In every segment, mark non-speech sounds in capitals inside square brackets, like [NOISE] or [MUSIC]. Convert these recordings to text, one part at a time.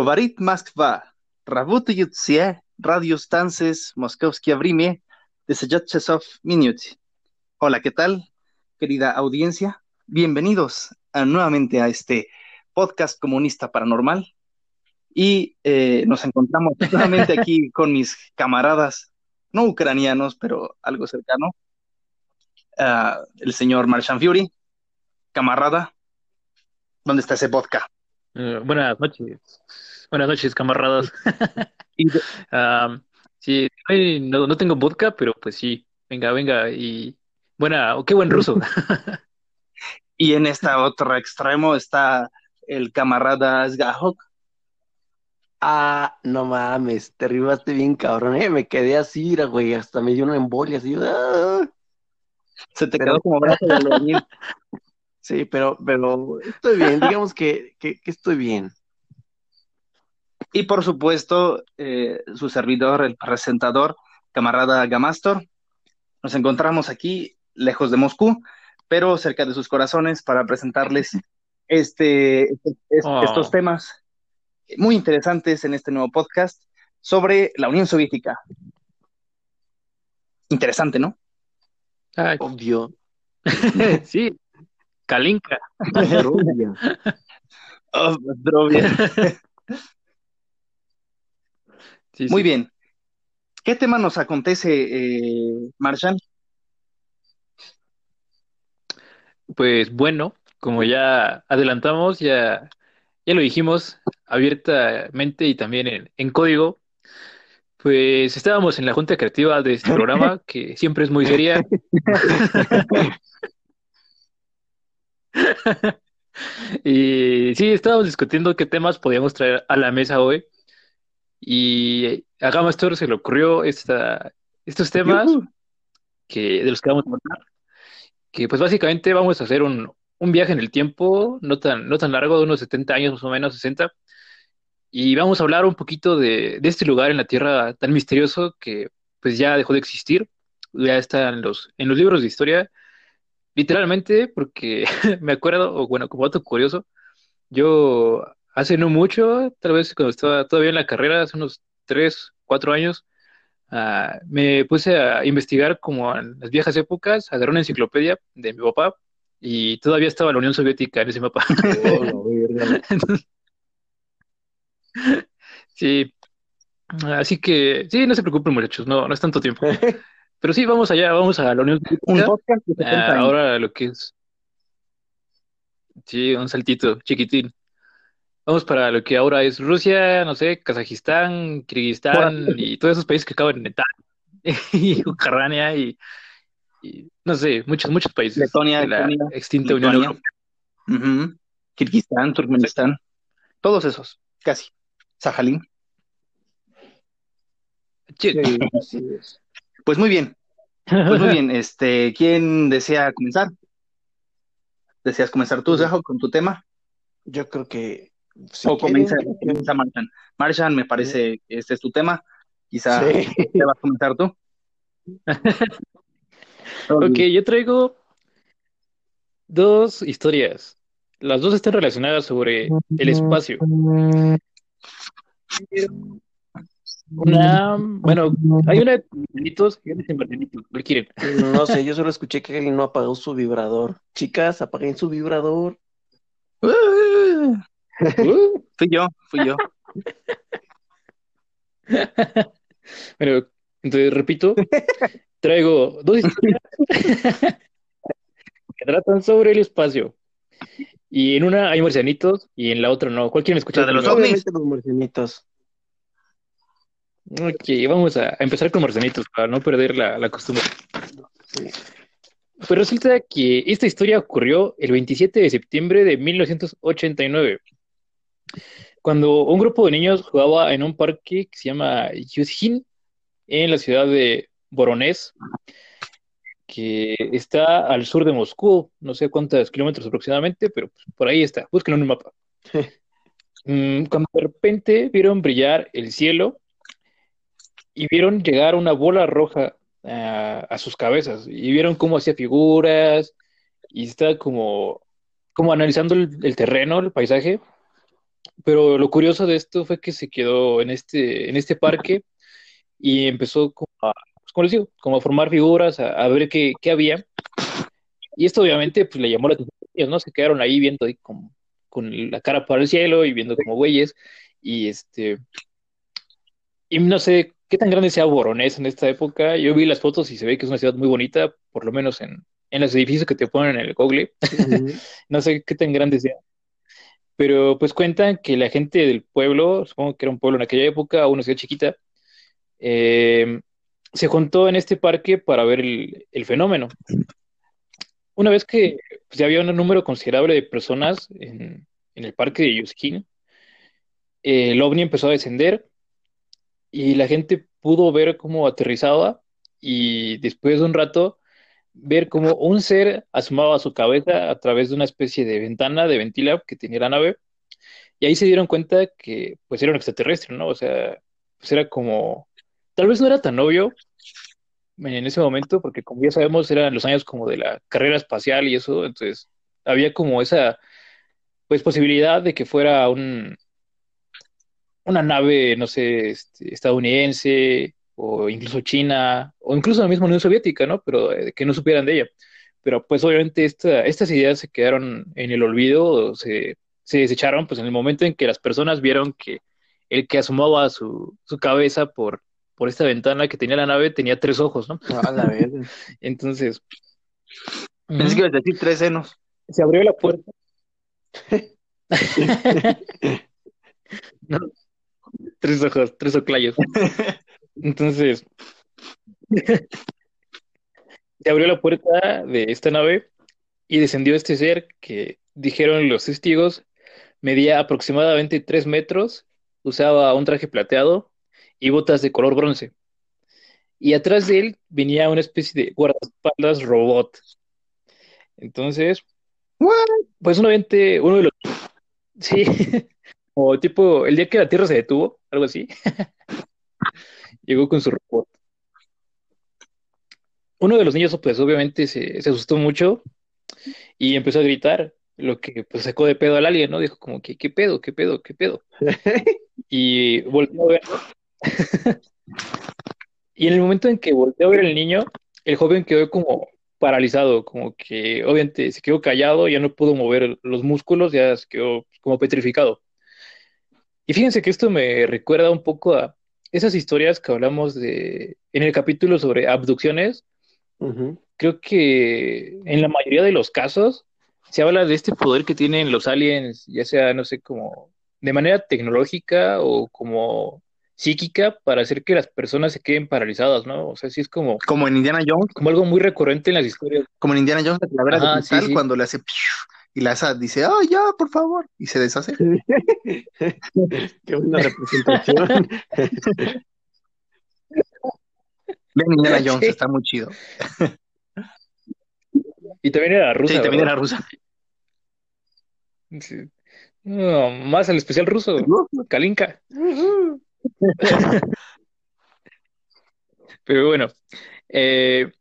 Говорит Москва. Работают все радиостанции московские время de 7 часов минут. Hola, ¿qué tal, querida audiencia? Bienvenidos a- nuevamente a este podcast comunista paranormal. Y eh, nos encontramos [LAUGHS] nuevamente aquí con mis camaradas, no ucranianos, pero algo cercano. Ah, el señor Marshan Fury, camarada. ¿Dónde está ese vodka? Eh, buenas noches. Buenas noches, camaradas. [LAUGHS] [LAUGHS] Sí, no, no tengo vodka, pero pues sí, venga, venga. Y buena, oh, qué buen ruso. [LAUGHS] Y en este otro extremo está el camarada Sgahok. Ah, no mames, te ribaste bien cabrón, eh, me quedé así, mira, güey, hasta me dio una embolia, así, ah. Se te Pero- quedó como brazo de albañil. Sí, pero, pero estoy bien, digamos que, que, que estoy bien. Y por supuesto, eh, su servidor, el presentador, camarada Gamastor. Nos encontramos aquí, lejos de Moscú, pero cerca de sus corazones, para presentarles este, [LAUGHS] este- es- Oh. estos temas muy interesantes en este nuevo podcast sobre la Unión Soviética. Interesante, ¿no? Ay, Obvio. [LAUGHS] sí, Kalinka. obvio. [LAUGHS] Oh, Zdrovia. Sí, Muy sí. bien. ¿Qué tema nos acontece, eh, Marshall? Pues bueno, como ya adelantamos, ya, ya lo dijimos abiertamente y también en, en código, pues estábamos en la junta creativa de este programa, [LAUGHS] que siempre es muy seria. [LAUGHS] [LAUGHS] Y sí, estábamos discutiendo qué temas podíamos traer a la mesa hoy. Y a Gamastor se le ocurrió esta, estos temas Yujú. que, de los que vamos a hablar, que pues básicamente vamos a hacer un, un viaje en el tiempo, no tan, no tan largo, de unos 70 años más o menos, 60, y vamos a hablar un poquito de, de este lugar en la Tierra tan misterioso que pues ya dejó de existir, ya está en los, en los libros de historia, literalmente, porque [LAUGHS] me acuerdo, o bueno, como dato curioso, yo hace no mucho, tal vez cuando estaba todavía en la carrera, hace unos 3, 4 años, Ah, me puse a investigar como en las viejas épocas, agarré una enciclopedia de mi papá y todavía estaba la Unión Soviética en ese mapa. Oh. [LAUGHS] Entonces, sí, así que sí, no se preocupen muchachos, no, no es tanto tiempo. [LAUGHS] Pero sí, vamos allá, vamos a la Unión Un Soviética. podcast de 70 Ah, años. ahora lo que es, sí, un saltito chiquitín. Vamos para lo que ahora es Rusia, no sé, Kazajistán, Kirguistán y todos esos países que acaban en Netán [LAUGHS] y Ucrania y, y no sé, muchos, muchos países Letonia, de la Estonia, extinta Unión Lituania. Europea. Kirguistán, Turkmenistán, todos esos, casi. Sajalín. Sí. Sí, así es. [LAUGHS] Pues muy bien, pues muy bien. [LAUGHS] Este, ¿quién desea comenzar? ¿Deseas comenzar tú, Zajo, con tu tema? Yo creo que si o comienza, comienza Marshan. Marshan, me parece que este es tu tema. Quizá Sí. [LAUGHS] te vas a comenzar tú. [LAUGHS] Ok, yo traigo dos historias. Las dos están relacionadas sobre el espacio. Una, bueno, hay una de marcianitos y una de marcianitos. ¿Cuál quieren? No sé, yo solo escuché que alguien no apagó su vibrador. Chicas, apaguen su vibrador. [LAUGHS] Uh, Fui yo, fui yo. [LAUGHS] Bueno, entonces repito, traigo dos historias que tratan sobre el espacio. Y en una hay marcianitos y en la otra no. ¿Cuál quieren escuchar La de los ovnis. Los marcianitos. Ok, vamos a a empezar con marcianitos para no perder la, la costumbre. Pues resulta que esta historia ocurrió el 27 de septiembre de 1989, cuando un grupo de niños jugaba en un parque que se llama Yuzhin, en la ciudad de Voronezh, que está al sur de Moscú, no sé cuántos kilómetros aproximadamente, pero pues, por ahí está, búsquenlo en un mapa. [LAUGHS] Mm, Cuando de repente vieron brillar el cielo y vieron llegar una bola roja a, a sus cabezas y vieron cómo hacía figuras y estaba como, como analizando el, el terreno, el paisaje pero lo curioso de esto fue que se quedó en este, en este parque y empezó como a, pues, como les digo, como a formar figuras, a, a ver qué, qué había. Y esto obviamente pues le llamó la atención, ¿no? Se quedaron ahí viendo ahí como, con la cara para el cielo y viendo como güeyes. Y este, y no sé qué tan grande sea Boronés en esta época. Yo vi las fotos y se ve que es una ciudad muy bonita, por lo menos en, en los edificios que te ponen en el Google. [LAUGHS] No sé qué tan grande sea. Pero pues cuentan que la gente del pueblo, supongo que era un pueblo en aquella época, una ciudad chiquita, eh, se juntó en este parque para ver el, fenómeno. Una vez que pues, ya había un número considerable de personas en, en el parque de Yuskin, eh, el ovni empezó a descender y la gente pudo ver cómo aterrizaba y después de un rato ver cómo un ser asomaba su cabeza a través de una especie de ventana de ventila que tenía la nave y ahí se dieron cuenta que pues era un extraterrestre, ¿no? O sea, pues era como, tal vez no era tan obvio en ese momento porque como ya sabemos eran los años como de la carrera espacial y eso, entonces había como esa pues posibilidad de que fuera un una nave, no sé, este, estadounidense o incluso china o incluso la misma Unión Soviética, ¿no? Pero eh, que no supieran de ella. Pero pues obviamente esta, estas ideas se quedaron en el olvido, o se, se desecharon pues en el momento en que las personas vieron que el que asomaba su, su cabeza por, por esta ventana que tenía la nave tenía tres ojos, ¿no? A la verga. [LAUGHS] Entonces, Pensé que ibas a decir tres senos. se abrió la puerta. [LAUGHS] No, tres ojos, tres oclayos. [LAUGHS] Entonces, se abrió la puerta de esta nave y descendió este ser que, dijeron los testigos, medía aproximadamente tres metros, usaba un traje plateado y botas de color bronce. Y atrás de él venía una especie de guardaespaldas robot. Entonces, pues obviamente uno de los... Sí, [LAUGHS] o tipo, el día que la Tierra se detuvo, algo así, [LAUGHS] llegó con su robot. Uno de los niños, pues obviamente se, se asustó mucho y empezó a gritar, lo que pues sacó de pedo al alien, ¿no? Dijo como que, ¿qué pedo, qué pedo, qué pedo? [LAUGHS] Y volteó a verlo. [LAUGHS] Y en el momento en que volteó a ver al niño, el joven quedó como paralizado, como que obviamente se quedó callado, ya no pudo mover los músculos, ya se quedó como petrificado. Y fíjense que esto me recuerda un poco a esas historias que hablamos de en el capítulo sobre abducciones. Creo que en la mayoría de los casos se habla de este poder que tienen los aliens, ya sea, no sé, como de manera tecnológica o como psíquica para hacer que las personas se queden paralizadas, ¿no? O sea, sí es como, Como en Indiana Jones, como algo muy recurrente en las historias. como en Indiana Jones, la sí, cristal, sí. cuando le hace ¡piu! Y la esa dice, ah, ya, por favor, y se deshace. [LAUGHS] Qué buena representación. [LAUGHS] Indiana Jones, está muy chido. Y también era rusa, Sí, también era rusa. Sí. No, más el especial ruso, Kalinka. [LAUGHS] Pero bueno, eh,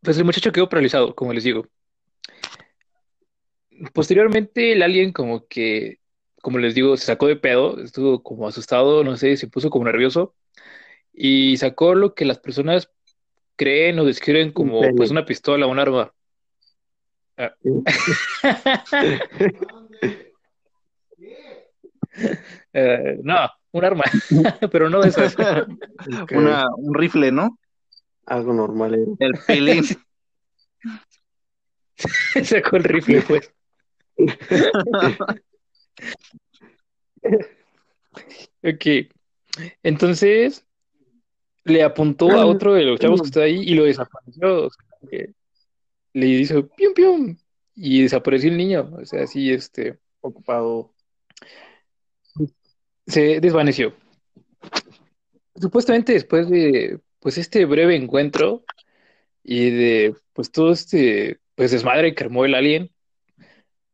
pues el muchacho quedó paralizado, como les digo. Posteriormente, el alien como que, como les digo, se sacó de pedo, estuvo como asustado, no sé, se puso como nervioso y sacó lo que las personas creen o describen como pues una pistola, un arma. Ah. [LAUGHS] Eh, no, un arma, [LAUGHS] pero no de esas. Una, un rifle, ¿no? Algo normal. ¿eh? El pelín. [LAUGHS] Sacó el rifle, pues. Ok, entonces le apuntó a otro de los chavos que está ahí y lo desapareció. Le hizo pium pium y desapareció el niño. O sea, así este Ocupado. se desvaneció. Supuestamente después de pues este breve encuentro y de pues todo este pues desmadre que armó el alien,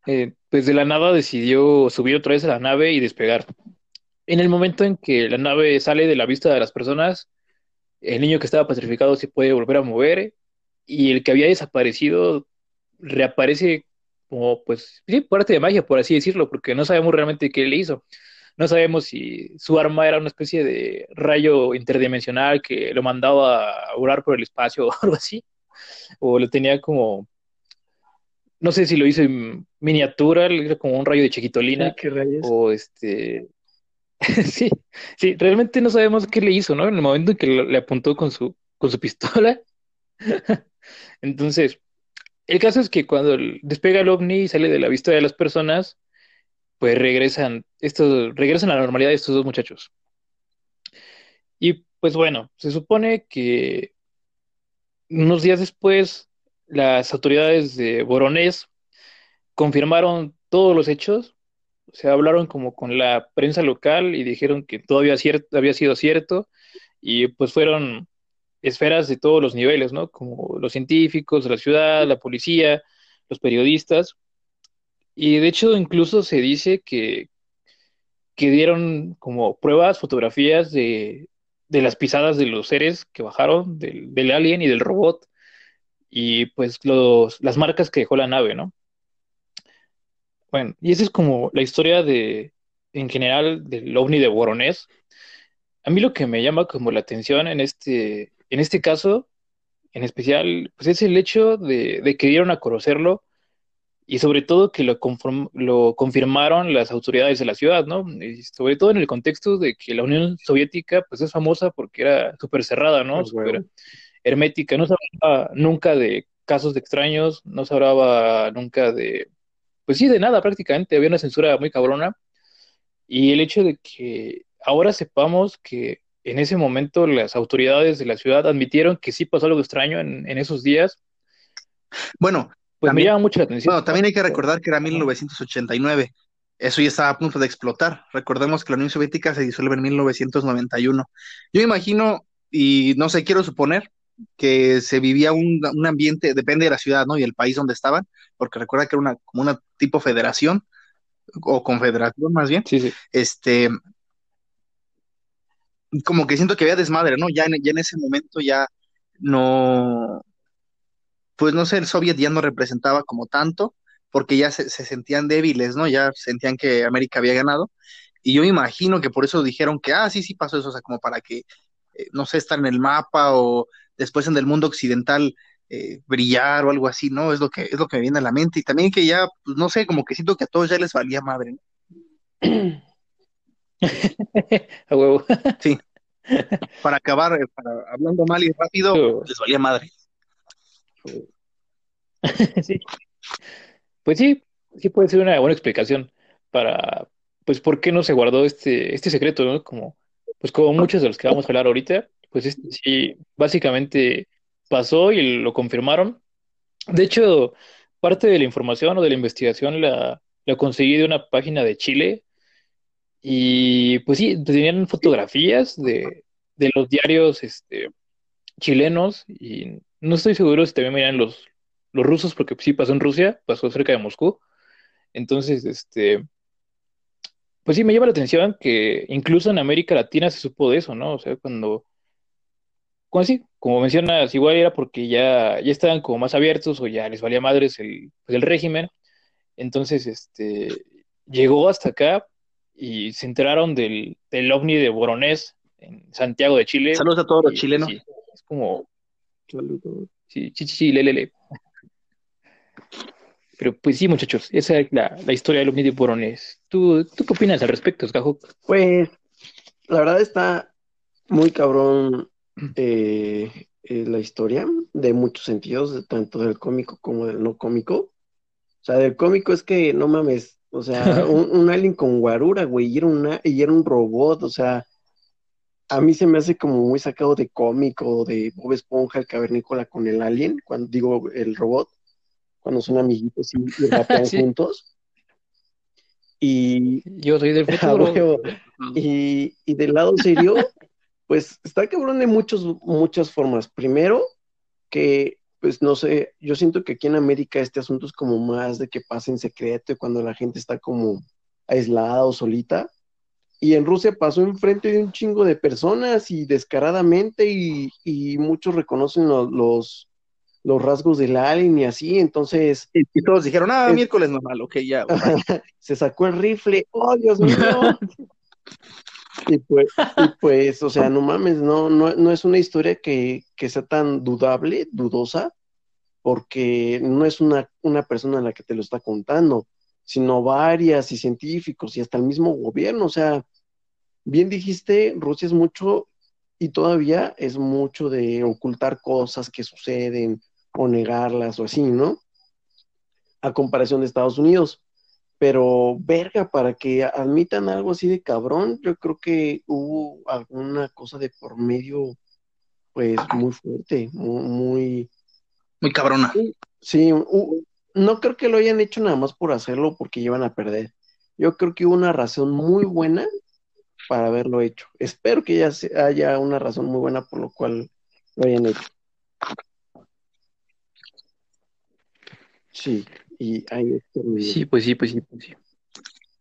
eh, pues de la nada decidió subir otra vez a la nave y despegar. En el momento en que la nave sale de la vista de las personas, el niño que estaba petrificado se puede volver a mover y el que había desaparecido reaparece como, pues, sí, parte de magia, por así decirlo, porque no sabemos realmente qué le hizo. No sabemos si su arma era una especie de rayo interdimensional que lo mandaba a volar por el espacio [LAUGHS] o algo así, o lo tenía como, no sé si lo hizo en miniatura, como un rayo de chiquitolina, ¿Qué rayos? o este, [LAUGHS] sí, sí, realmente no sabemos qué le hizo, ¿no? En el momento en que le apuntó con su, con su pistola. [LAUGHS] Entonces, el caso es que cuando despega el ovni y sale de la vista de las personas, pues regresan, estos, regresan a la normalidad estos dos muchachos. Y pues bueno, se supone que unos días después las autoridades de Boronés confirmaron todos los hechos, se hablaron como con la prensa local y dijeron que todo había sido cierto y pues fueron esferas de todos los niveles, ¿no? Como los científicos, la ciudad, la policía, los periodistas. Y de hecho incluso se dice que, que dieron como pruebas, fotografías de, de las pisadas de los seres que bajaron, del, del alien y del robot, y pues los, las marcas que dejó la nave, ¿no? Bueno, y esa es como la historia de, en general, del ovni de Voronezh. A mí lo que me llama como la atención en este, en este caso, en especial, pues es el hecho de, de que dieron a conocerlo y sobre todo que lo, lo, confirmaron las autoridades de la ciudad, ¿no? Y sobre todo en el contexto de que la Unión Soviética, pues es famosa porque era súper cerrada, ¿no? Pues, Súper hermética, no se hablaba nunca de casos de extraños, no se hablaba nunca de, pues sí, de nada prácticamente, había una censura muy cabrona. Y el hecho de que ahora sepamos que en ese momento las autoridades de la ciudad admitieron que sí pasó algo extraño en, en esos días. Bueno, pues también, me llama mucho la atención. Bueno, también hay que recordar que era 1989. Eso ya estaba a punto de explotar. Recordemos que la Unión Soviética se disuelve en 1991. Yo imagino, y no sé, quiero suponer que se vivía un, un ambiente, depende de la ciudad, ¿no? Y el país donde estaban, porque recuerda que era una, como una tipo federación, o confederación más bien. Sí, sí. Este, como que siento que había desmadre, ¿no? Ya en, ya en ese momento ya no, pues no sé, el soviet ya no representaba como tanto, porque ya se, se, sentían débiles, ¿no? Ya sentían que América había ganado. Y yo imagino que por eso dijeron que, ah, sí, sí pasó eso, o sea, como para que, eh, no sé, estar en el mapa o después en el mundo occidental eh, brillar o algo así, ¿no? Es lo que, es lo que me viene a la mente. Y también que ya, pues no sé, como que siento que a todos ya les valía madre, ¿no? [CLEARS THROAT] a huevo. Sí. [LAUGHS] Para acabar, para, hablando mal y rápido, les valía madre. [LAUGHS] sí. Pues sí, sí puede ser una buena explicación para, pues, por qué no se guardó este, este secreto, ¿no? Como, pues, como muchos de los que vamos a hablar ahorita, pues este, sí, básicamente pasó y lo confirmaron. De hecho, parte de la información o de la investigación la, la conseguí de una página de Chile y pues sí, tenían fotografías de, de los diarios este, chilenos y no estoy seguro si también miran los, los rusos, porque sí pasó en Rusia, pasó cerca de Moscú. Entonces, este, pues sí me llama la atención que incluso en América Latina se supo de eso, ¿no? O sea, cuando, cuando sí, como mencionas, igual era porque ya, ya estaban como más abiertos o ya les valía madres el, pues el régimen. Entonces, este, llegó hasta acá y se enteraron del, del ovni de Boronés en Santiago de Chile. Saludos a todos los chilenos. Sí, es como Saludos. Sí, sí, sí, le, le, le. Pero pues sí, muchachos, esa es la, la historia del ovni de Boronés. ¿Tú, ¿Tú qué opinas al respecto, Escajo? Pues, la verdad está muy cabrón eh, eh, la historia, de muchos sentidos, tanto del cómico como del no cómico. O sea, del cómico es que, no mames, o sea, [LAUGHS] un, un alien con guarura, güey, y era, una, y era un robot, o sea, a mí se me hace como muy sacado de cómico, de Bob Esponja, el cavernícola con el alien, cuando digo el robot, cuando son amiguitos y, y rapean [LAUGHS] sí. juntos. Y yo soy del [LAUGHS] futuro. y, y, del lado serio, pues está cabrón de muchos, muchas formas. Primero, que, pues no sé, yo siento que aquí en América este asunto es como más de que pasa en secreto y cuando la gente está como aislada o solita y en Rusia pasó enfrente de un chingo de personas y descaradamente y, y muchos reconocen los, los, los rasgos del alien y así, entonces... Y, todos dijeron, ah, miércoles normal, ok, ya. [LAUGHS] se sacó el rifle, oh, Dios mío. [LAUGHS] y, pues, pues, o sea, no mames, no, no, es una historia que, sea tan dudable, dudosa, porque no es una, una persona la que te lo está contando, sino varias y científicos y hasta el mismo gobierno, o sea, bien dijiste, Rusia es mucho y todavía es mucho de ocultar cosas que suceden, o negarlas o así, ¿no? A comparación de Estados Unidos. Pero, verga, para que admitan algo así de cabrón, yo creo que hubo alguna cosa de por medio, pues, muy fuerte, muy... Muy, cabrona. Sí, no creo que lo hayan hecho nada más por hacerlo porque iban a perder. Yo creo que hubo una razón muy buena para haberlo hecho. Espero que ya haya una razón muy buena por lo cual lo hayan hecho. Sí, y ahí Sí, pues sí, pues sí, pues sí.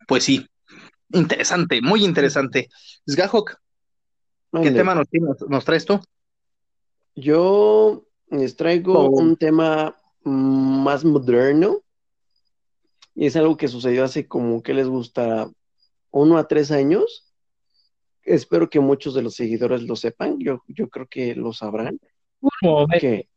Pues sí. Interesante, muy interesante. Sgahok, ¿qué tema nos, nos, traes tú? Yo les traigo oh. un tema más moderno. Y es algo que sucedió hace como que les gusta uno a tres años. Espero que muchos de los seguidores lo sepan. Yo, yo creo que lo sabrán. Que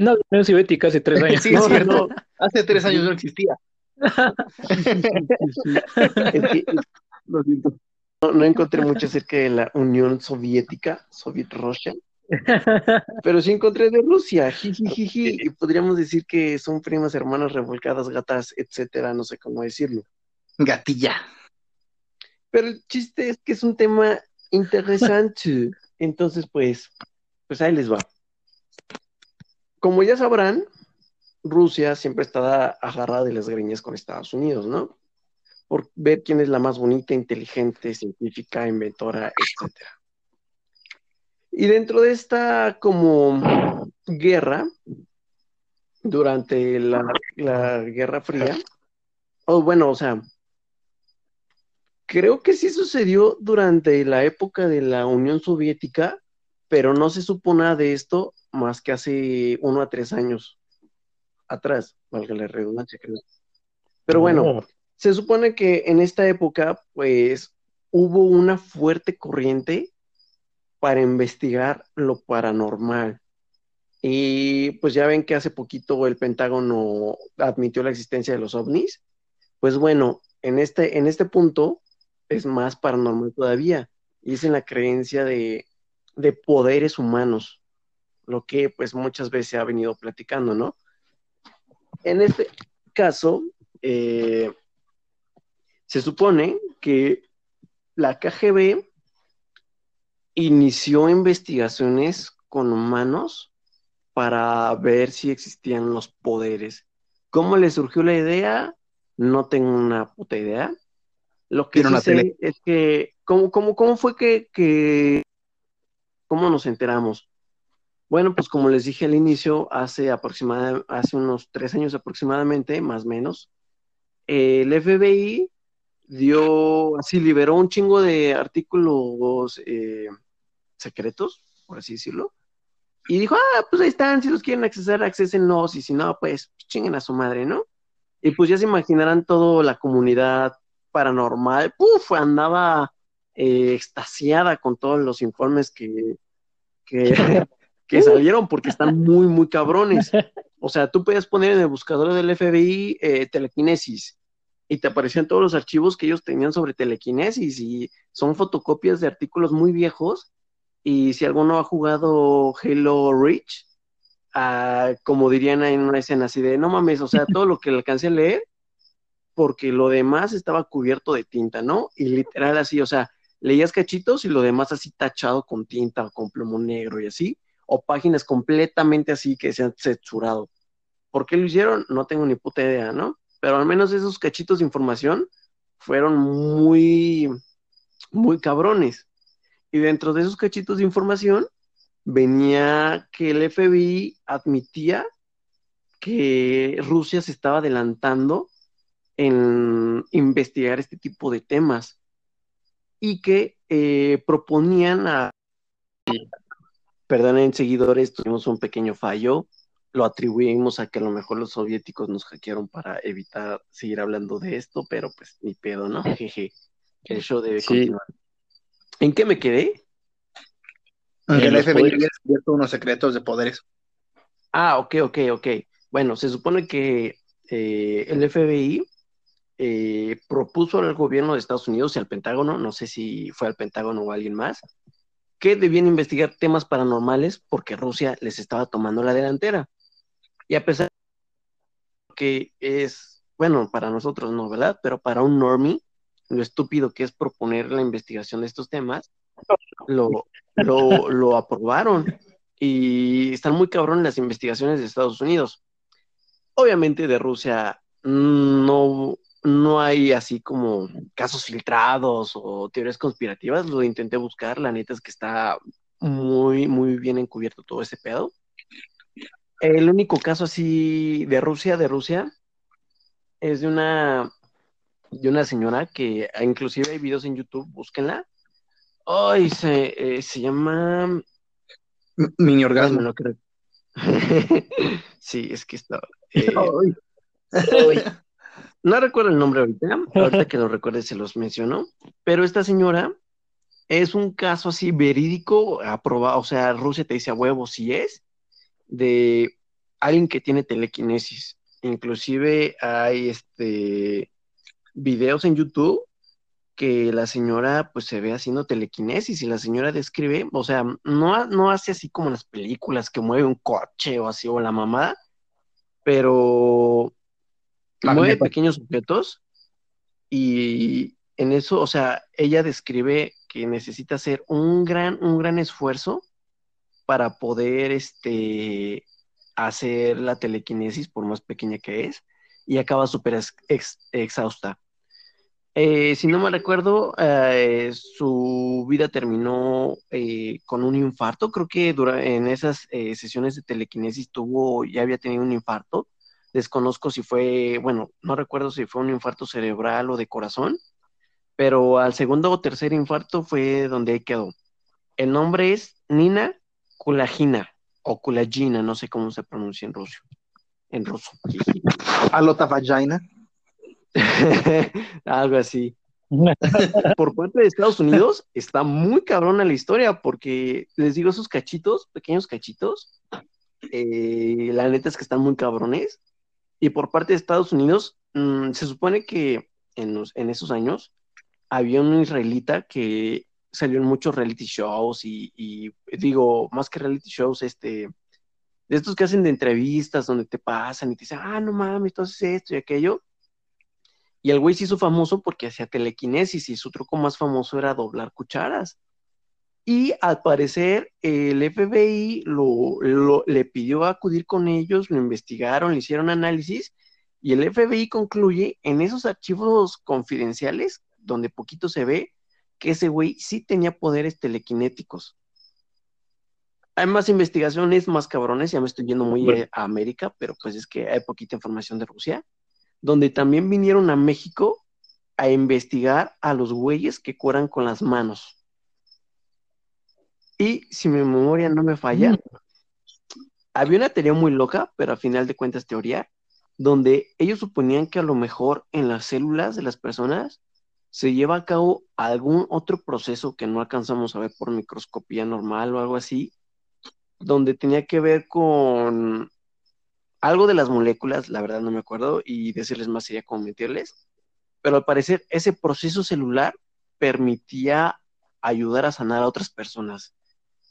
no, la Unión Soviética hace tres [LAUGHS] años. sí, es cierto. Hace tres años no existía. [LAUGHS] No, encontré mucho acerca de la Unión Soviética, Soviet Russia, [LAUGHS] pero sí encontré de Rusia, jijijiji, y podríamos decir que son primas, hermanas, revolcadas, gatas, etcétera, no sé cómo decirlo. Gatilla. Pero el chiste es que es un tema interesante, entonces pues, pues ahí les va como ya sabrán, Rusia siempre está agarrada de las greñas con Estados Unidos, ¿no? Por ver quién es la más bonita, inteligente, científica, inventora, etc. Y dentro de esta como guerra, durante la, Guerra Fría, o bueno, o sea, creo que sí sucedió durante la época de la Unión Soviética, pero no se supo nada de esto más que hace uno a tres años atrás, valga la redundancia. Pero bueno, se supone que en esta época, pues, hubo una fuerte corriente para investigar lo paranormal. Y pues ya ven que hace poquito el Pentágono admitió la existencia de los ovnis. Pues bueno, en este, en este punto es más paranormal todavía. Y es en la creencia de, de poderes humanos lo que pues muchas veces se ha venido platicando, ¿no? En este caso, eh, se supone que la KGB inició investigaciones con humanos para ver si existían los poderes. ¿Cómo le surgió la idea? No tengo una puta idea. Lo que sí sé es que, ¿cómo, cómo, cómo fue que, que, cómo nos enteramos? Bueno, pues como les dije al inicio, hace aproximadamente, hace unos tres años aproximadamente, más o menos, el FBI dio, así liberó un chingo de artículos eh, secretos, por así decirlo, y dijo, ah, pues ahí están, si los quieren accesar, accesenlos, y si no, pues chinguen a su madre, ¿no? Y pues ya se imaginarán toda la comunidad paranormal, puf, andaba eh, extasiada con todos los informes que, que [LAUGHS] que salieron porque están muy, muy cabrones. [LAUGHS] O sea, tú puedes poner en el buscador del FBI eh, telequinesis y te aparecían todos los archivos que ellos tenían sobre telequinesis y son fotocopias de artículos muy viejos. Y si alguno ha jugado Halo Reach, ah, como dirían en una escena así de, no mames, o sea, todo lo que le alcancé a leer, porque lo demás estaba cubierto de tinta, ¿no? Y literal así, o sea, leías cachitos y lo demás así tachado con tinta o con plomo negro y así o páginas completamente así que se han censurado. ¿Por qué lo hicieron? No tengo ni puta idea, ¿no? Pero al menos esos cachitos de información fueron muy, muy cabrones. Y dentro de esos cachitos de información venía que el FBI admitía que Rusia se estaba adelantando en investigar este tipo de temas y que eh, proponían a perdonen seguidores, tuvimos un pequeño fallo, lo atribuimos a que a lo mejor los soviéticos nos hackearon para evitar seguir hablando de esto, pero pues ni pedo, ¿no? [LAUGHS] Jeje, el show debe continuar. ¿En qué me quedé? En que el FBI había descubierto unos secretos de poderes. Ah, ok, ok, ok. Bueno, se supone que eh, el FBI eh, propuso al gobierno de Estados Unidos y al Pentágono, no sé si fue al Pentágono o alguien más, que debían investigar temas paranormales porque Rusia les estaba tomando la delantera. Y a pesar de que es, bueno, para nosotros no, ¿verdad? Pero para un normie, lo estúpido que es proponer la investigación de estos temas, lo, lo, lo aprobaron. Y están muy cabrón las investigaciones de Estados Unidos. Obviamente de Rusia no, no hay así como casos filtrados o teorías conspirativas, lo intenté buscar, la neta es que está muy, muy bien encubierto todo ese pedo. El único caso así de Rusia, de Rusia, es de una, de una señora que inclusive hay videos en YouTube, búsquenla. Ay, se, eh, se llama... Mini orgasmo. No, creo. [LAUGHS] sí, es que está... Eh, [LAUGHS] no recuerdo el nombre ahorita, [LAUGHS] ahorita que lo recuerde se los menciono, pero esta señora es un caso así verídico, aprobado, o sea, Rusia te dice a huevo si es, de alguien que tiene telequinesis. Inclusive hay este videos en YouTube que la señora pues se ve haciendo telequinesis y la señora describe, o sea, no, no hace así como las películas que mueve un coche o así o la mamada, pero mueve pequeños objetos y en eso, o sea, ella describe que necesita hacer un gran, un gran esfuerzo para poder este, hacer la telequinesis, por más pequeña que es, y acaba súper exhausta. Eh, si no me recuerdo, eh, su vida terminó eh, con un infarto. Creo que en esas sesiones de telequinesis tuvo, ya había tenido un infarto Desconozco si fue, bueno, no recuerdo si fue un infarto cerebral o de corazón, pero al segundo o tercer infarto fue donde quedó. El nombre es Nina Kulagina o Kulagina, no sé cómo se pronuncia en ruso. En ruso. [LAUGHS] Alota vagina. [LAUGHS] Algo así. Por parte de Estados Unidos está muy cabrona la historia porque les digo esos cachitos, pequeños cachitos, eh, la neta es que están muy cabrones y por parte de Estados Unidos, mm, se supone que en, en, esos años había un israelita que salió en muchos reality shows y, digo, más que reality shows, este, de estos que hacen de entrevistas donde te pasan y te dicen, ah, no mames, entonces esto y aquello. Y el güey se hizo famoso porque hacía telequinesis y su truco más famoso era doblar cucharas. Y al parecer el FBI lo, le pidió acudir con ellos, lo investigaron, le hicieron análisis y el FBI concluye en esos archivos confidenciales, donde poquito se ve, que ese güey sí tenía poderes telequinéticos. Hay más investigaciones, más cabrones, ya me estoy yendo muy a América, pero pues es que hay poquita información de Rusia, donde también vinieron a México a investigar a los güeyes que curan con las manos. Y si mi memoria no me falla, había una teoría muy loca, pero a final de cuentas teoría, donde ellos suponían que a lo mejor en las células de las personas se lleva a cabo algún otro proceso que no alcanzamos a ver por microscopía normal o algo así, donde tenía que ver con algo de las moléculas, la verdad no me acuerdo, y decirles más sería como mentirles, pero al parecer ese proceso celular permitía ayudar a sanar a otras personas.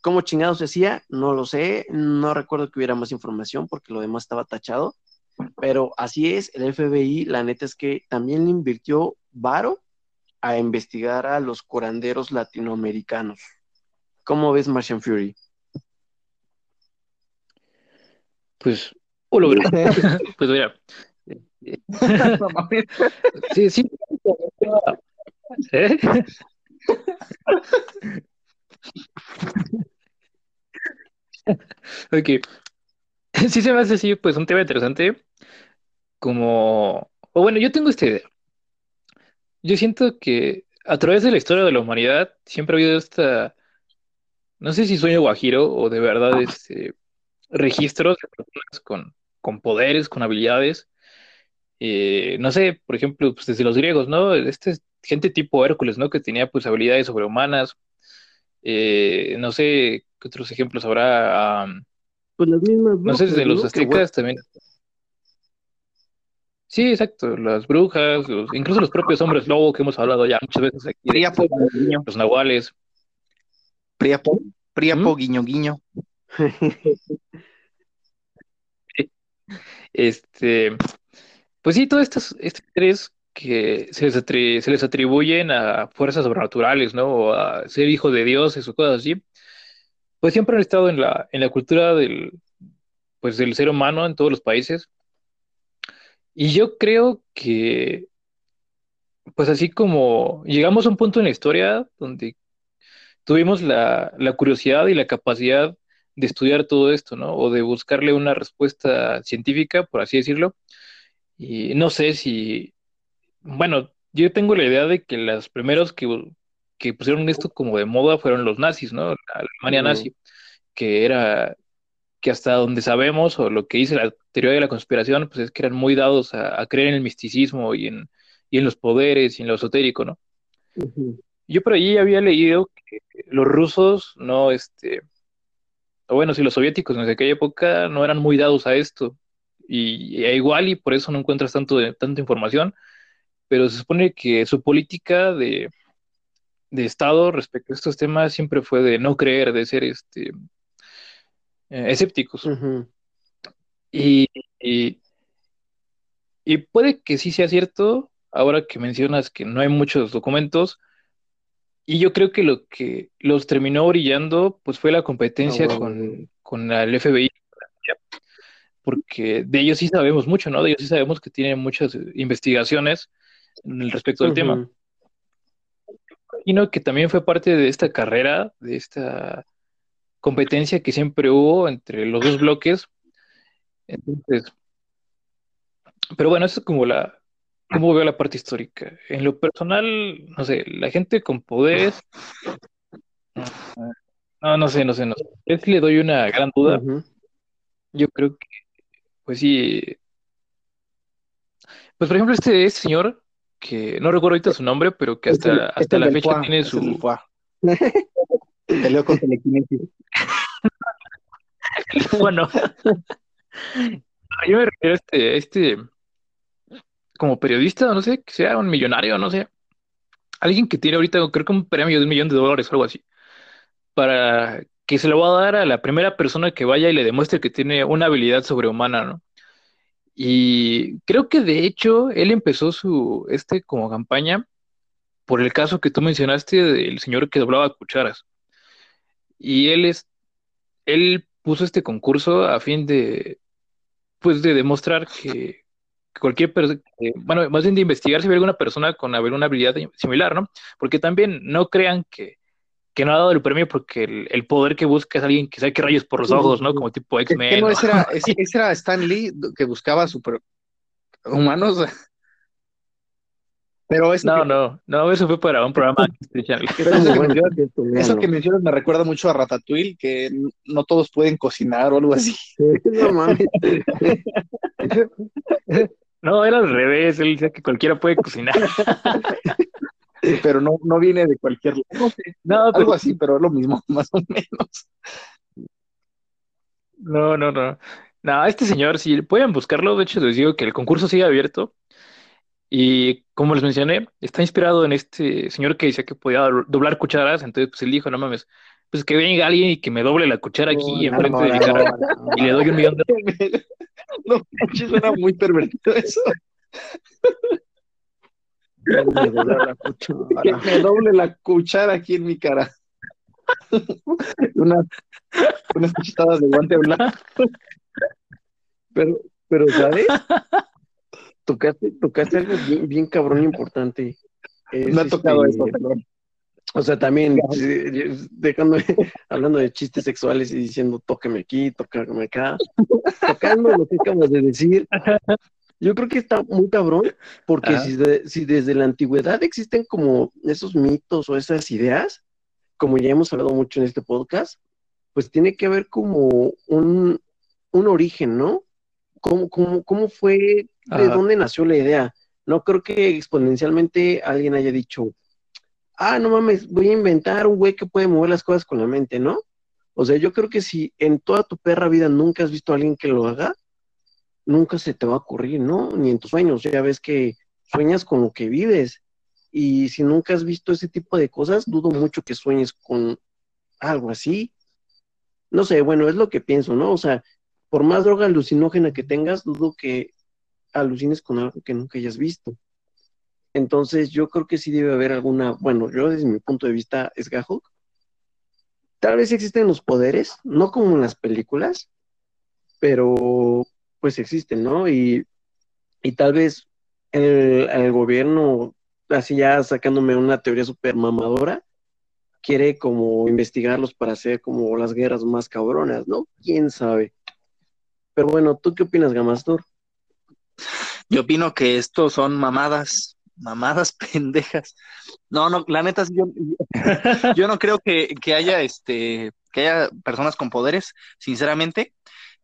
¿Cómo chingados se hacía? No lo sé, no recuerdo que hubiera más información porque lo demás estaba tachado, pero así es, el FBI, la neta es que también le invirtió varo a investigar a los curanderos latinoamericanos. ¿Cómo ves Martian Fury? Pues, [LAUGHS] pues mira. [LAUGHS] sí, sí. ¿Eh? [LAUGHS] [LAUGHS] ok. [LAUGHS] Sí se me hace así, pues un tema interesante. Como, o bueno, yo tengo esta idea. Yo siento que a través de la historia de la humanidad siempre ha habido esta no sé si sueño guajiro o de verdad este, registros de personas con, con poderes, con habilidades. Eh, no sé, por ejemplo, pues desde los griegos, ¿no? Este gente tipo Hércules, ¿no? Que tenía pues habilidades sobrehumanas. Eh, no sé qué otros ejemplos habrá. pues las mismas no sé, desde los aztecas también. Sí, exacto, las brujas, incluso los propios hombres lobo que hemos hablado ya muchas veces aquí. Priapo, los nahuales. Priapo, Priapo, ¿Mm? guiño, guiño. [LAUGHS] este, pues sí, todos estos, estos tres que se les, se les atribuyen a fuerzas sobrenaturales, ¿no? O a ser hijo de dioses o cosas así, pues siempre han estado en la, en la cultura del, pues del ser humano en todos los países. Y yo creo que, pues así como llegamos a un punto en la historia donde tuvimos la, la curiosidad y la capacidad de estudiar todo esto, ¿no? O de buscarle una respuesta científica, por así decirlo. Y no sé si, bueno, yo tengo la idea de que los primeros que, que pusieron esto como de moda fueron los nazis, ¿no? La Alemania nazi, que era que hasta donde sabemos, o lo que dice la teoría de la conspiración, pues es que eran muy dados a, creer en el misticismo y en, y en los poderes y en lo esotérico, ¿no? Yo por ahí había leído que los rusos no, este, o bueno, si los soviéticos en aquella época no eran muy dados a esto, y, igual y por eso no encuentras tanto de, tanta información, pero se supone que su política de, de Estado respecto a estos temas siempre fue de no creer, de ser este eh, escépticos. y, y, puede que sí sea cierto, ahora que mencionas que no hay muchos documentos, y yo creo que lo que los terminó brillando, pues fue la competencia ah, con, con el FBI, porque de ellos sí sabemos mucho, ¿no? De ellos sí sabemos que tienen muchas investigaciones respecto al tema. Y no que también fue parte de esta carrera, de esta competencia que siempre hubo entre los dos bloques. Entonces, pero bueno, eso es como la, cómo veo la parte histórica. En lo personal, no sé, la gente con poderes, no, no sé, no sé, no sé. Es le doy una gran duda. Yo creo que, pues sí. Pues por ejemplo, este, este señor, que no recuerdo ahorita su nombre, pero que hasta, hasta la fecha tiene su. [LAUGHS] Peleó con telequinesis. [LAUGHS] bueno, yo me refiero a este, este, como periodista, no sé, que sea un millonario, no sé, alguien que tiene ahorita, creo que un premio de un millón de dólares o algo así, para que se lo va a dar a la primera persona que vaya y le demuestre que tiene una habilidad sobrehumana, ¿no? Y creo que de hecho él empezó su, este como campaña por el caso que tú mencionaste del señor que doblaba cucharas. Y él es, él puso este concurso a fin de, pues, de demostrar que cualquier persona, bueno, más bien de investigar si hay alguna persona con alguna habilidad similar, ¿no? Porque también no crean que, que no ha dado el premio porque el, poder que busca es alguien que saque rayos por los ojos, ¿no? Como tipo X-Men. no, ese, era, [LAUGHS] ese, era Stan Lee que buscaba super humanos [LAUGHS] pero eso no, no, no, eso fue para un programa [LAUGHS] eso, que mencionas, me recuerda mucho a Ratatouille, que no todos pueden cocinar o algo así. No mames. No, era al revés, él dice que cualquiera puede cocinar. Pero no, no viene de cualquier no, algo así, pero es lo mismo, [LAUGHS] más o menos. No, no, no. No, este señor, si pueden buscarlo, de hecho les digo que el concurso sigue abierto. Y como les mencioné, está inspirado en este señor que decía que podía doblar cucharas, entonces pues él dijo, no mames, pues que venga alguien y que me doble la cuchara aquí en enfrente de mi cara y le doy un millón de dólares. [LAUGHS] No, suena muy pervertido eso. Que me doble la cuchara aquí en mi cara. unas, unas cuchitadas de guante blanco. Pero, pero, ¿sabes? tocaste, tocaste algo bien, bien cabrón importante. no ha tocado eso, perdón. O sea, también dejando, hablando de chistes sexuales y diciendo tóqueme aquí, tóqueme acá, tocando lo que acabas de decir. Yo creo que está muy cabrón, porque si, si, desde la antigüedad existen como esos mitos o esas ideas, como ya hemos hablado mucho en este podcast, pues tiene que haber como un, un origen, ¿no? ¿Cómo, cómo, cómo fue, de Ajá. dónde nació la idea? No creo que exponencialmente alguien haya dicho, ah, no mames, voy a inventar un güey que puede mover las cosas con la mente, ¿no? O sea, yo creo que si en toda tu perra vida nunca has visto a alguien que lo haga, nunca se te va a ocurrir, ¿no? Ni en tus sueños, ya ves que sueñas con lo que vives. Y si nunca has visto ese tipo de cosas, dudo mucho que sueñes con algo así. No sé, bueno, es lo que pienso, ¿no? O sea, por más droga alucinógena que tengas, dudo que alucines con algo que nunca hayas visto. Entonces, yo creo que sí debe haber alguna, bueno, yo desde mi punto de vista es gajo. Tal vez existen los poderes, no como en las películas, pero pues existen, ¿no? Y, y tal vez el, el gobierno, así ya sacándome una teoría súper mamadora, quiere como investigarlos para hacer como las guerras más cabronas, ¿no? ¿Quién sabe? Pero bueno, ¿tú qué opinas, Gamastor? Yo opino que estos son mamadas, mamadas [LAUGHS] pendejas. No, no, la neta, yo, yo no creo que, que haya este, que haya personas con poderes, sinceramente.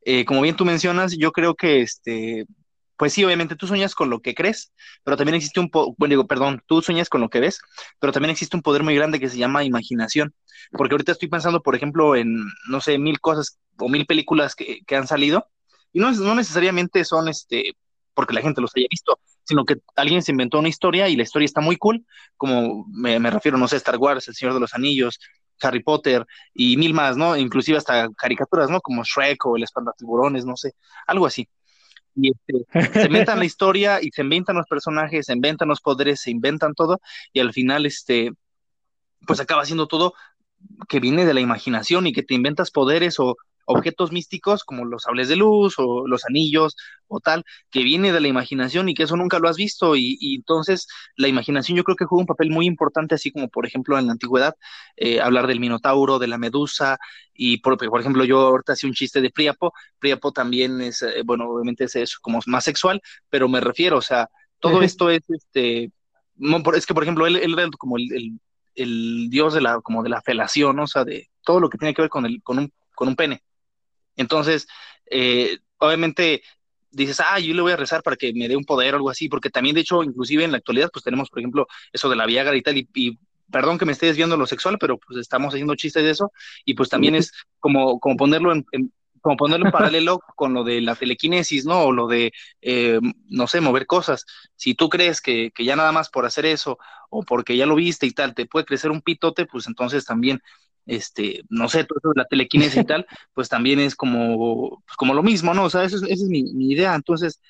Eh, como bien tú mencionas, yo creo que este, pues sí, obviamente tú sueñas con lo que crees, pero también existe un, bueno, digo, perdón, tú sueñas con lo que ves, pero también existe un poder muy grande que se llama imaginación. Porque ahorita estoy pensando, por ejemplo, en, no sé, mil cosas o mil películas que, que han salido, y no, no necesariamente son este, porque la gente los haya visto, sino que alguien se inventó una historia y la historia está muy cool, como me, me refiero, no sé, Star Wars, El Señor de los Anillos, Harry Potter y mil más, ¿no? Inclusive hasta caricaturas, ¿no? Como Shrek o El Espantatiburones, no sé, algo así. Y este, se inventan la [LAUGHS] historia y se inventan los personajes, se inventan los poderes, se inventan todo y al final, este, pues acaba siendo todo que viene de la imaginación y que te inventas poderes o objetos místicos como los sables de luz o los anillos o tal, que viene de la imaginación y que eso nunca lo has visto y, y entonces la imaginación yo creo que juega un papel muy importante, así como por ejemplo en la antigüedad, eh, hablar del minotauro, de la medusa y por, por ejemplo yo ahorita hacía un chiste de Priapo, Priapo también es, eh, bueno, obviamente es como más sexual, pero me refiero, o sea, todo esto es, este, es que por ejemplo él, él era como el, el, el, dios de la, como de la felación, ¿no? o sea, de todo lo que tiene que ver con, el, con, un, con un pene. Entonces, eh, obviamente dices, ah, yo le voy a rezar para que me dé un poder o algo así, porque también, de hecho, inclusive en la actualidad, pues tenemos, por ejemplo, eso de la Viagra y tal, y, y perdón que me esté desviando lo sexual, pero pues estamos haciendo chistes de eso, y pues también es [LAUGHS] como, como ponerlo en, en como ponerlo en paralelo con lo de la telequinesis, ¿no? O lo de, eh, no sé, mover cosas. Si tú crees que, que, ya nada más por hacer eso, o porque ya lo viste y tal, te puede crecer un pitote, pues entonces también este, no sé, todo eso de la telequinesis y tal, [LAUGHS] pues también es como, pues como lo mismo, ¿no? O sea, esa es, esa es mi, mi, idea. Entonces,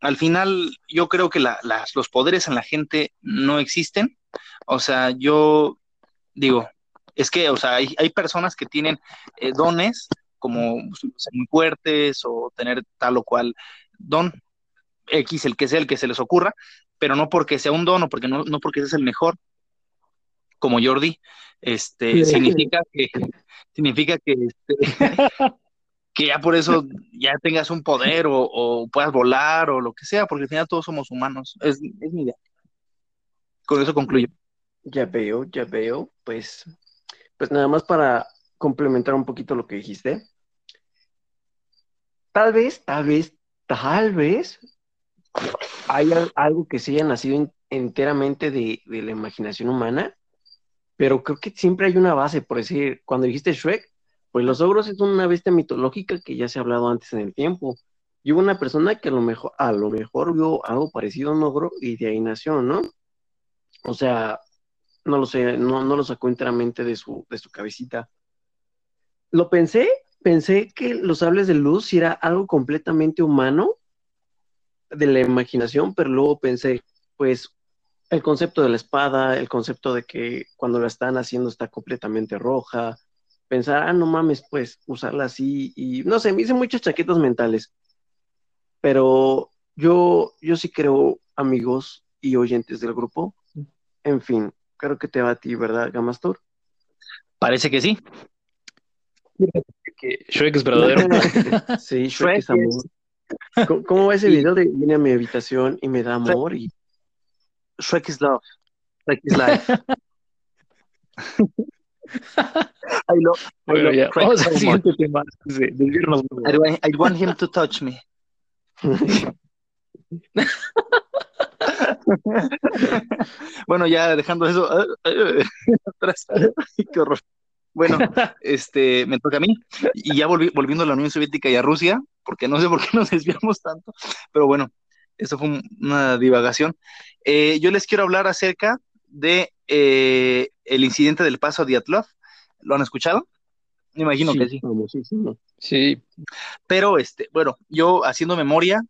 al final, yo creo que la, las, los poderes en la gente no existen. O sea, yo digo, es que, o sea, hay, hay personas que tienen eh, dones como ser muy fuertes o tener tal o cual don, X, el que sea, el que se les ocurra, pero no porque sea un don o porque no, no porque ese es el mejor, como Jordi, este, sí. significa que, significa que, este, [LAUGHS] que ya por eso ya tengas un poder o, o, puedas volar o lo que sea, porque al final todos somos humanos, es, es mi idea. Con eso concluyo. Ya veo, ya veo, pues, pues nada más para complementar un poquito lo que dijiste. Tal vez, tal vez, tal vez hay algo que se haya nacido enteramente de, de la imaginación humana, pero creo que siempre hay una base, por decir, cuando dijiste Shrek, pues los ogros es una bestia mitológica que ya se ha hablado antes en el tiempo. Y hubo una persona que a lo mejor, a lo mejor vio algo parecido a un ogro y de ahí nació, ¿no? O sea, no lo sé, no, no lo sacó enteramente de su, de su cabecita. Lo pensé, pensé que los sables de luz era algo completamente humano de la imaginación, pero luego pensé, pues el concepto de la espada, el concepto de que cuando la están haciendo está completamente roja, pensar, ah, no mames, pues usarla así y no sé, me hice muchas chaquetas mentales, pero yo, yo sí creo, amigos y oyentes del grupo, en fin, creo que te va a ti, ¿verdad, Gamastor? Parece que sí. Que Shrek es verdadero. sí, [LAUGHS] Shrek, Shrek es amor. ¿Cómo, ¿Cómo, va ese video de viene a mi habitación y me da amor? Y... Shrek is love. Shrek is life. [LAUGHS] I lo, Bueno, I love Craig vamos al so siguiente tema. mucho. I, want- I want him to touch me. bueno, ya dejando eso atrás. Qué horror. Bueno, este, me toca a mí. Y ya volvi- volviendo a la Unión Soviética y a Rusia, porque no sé por qué nos desviamos tanto, pero bueno, eso fue un- una divagación. Eh, yo les quiero hablar acerca de eh, el incidente del paso a Diatlov. ¿Lo han escuchado? Me imagino que sí. famosísimo. Sí, Pero, este, bueno, yo haciendo memoria,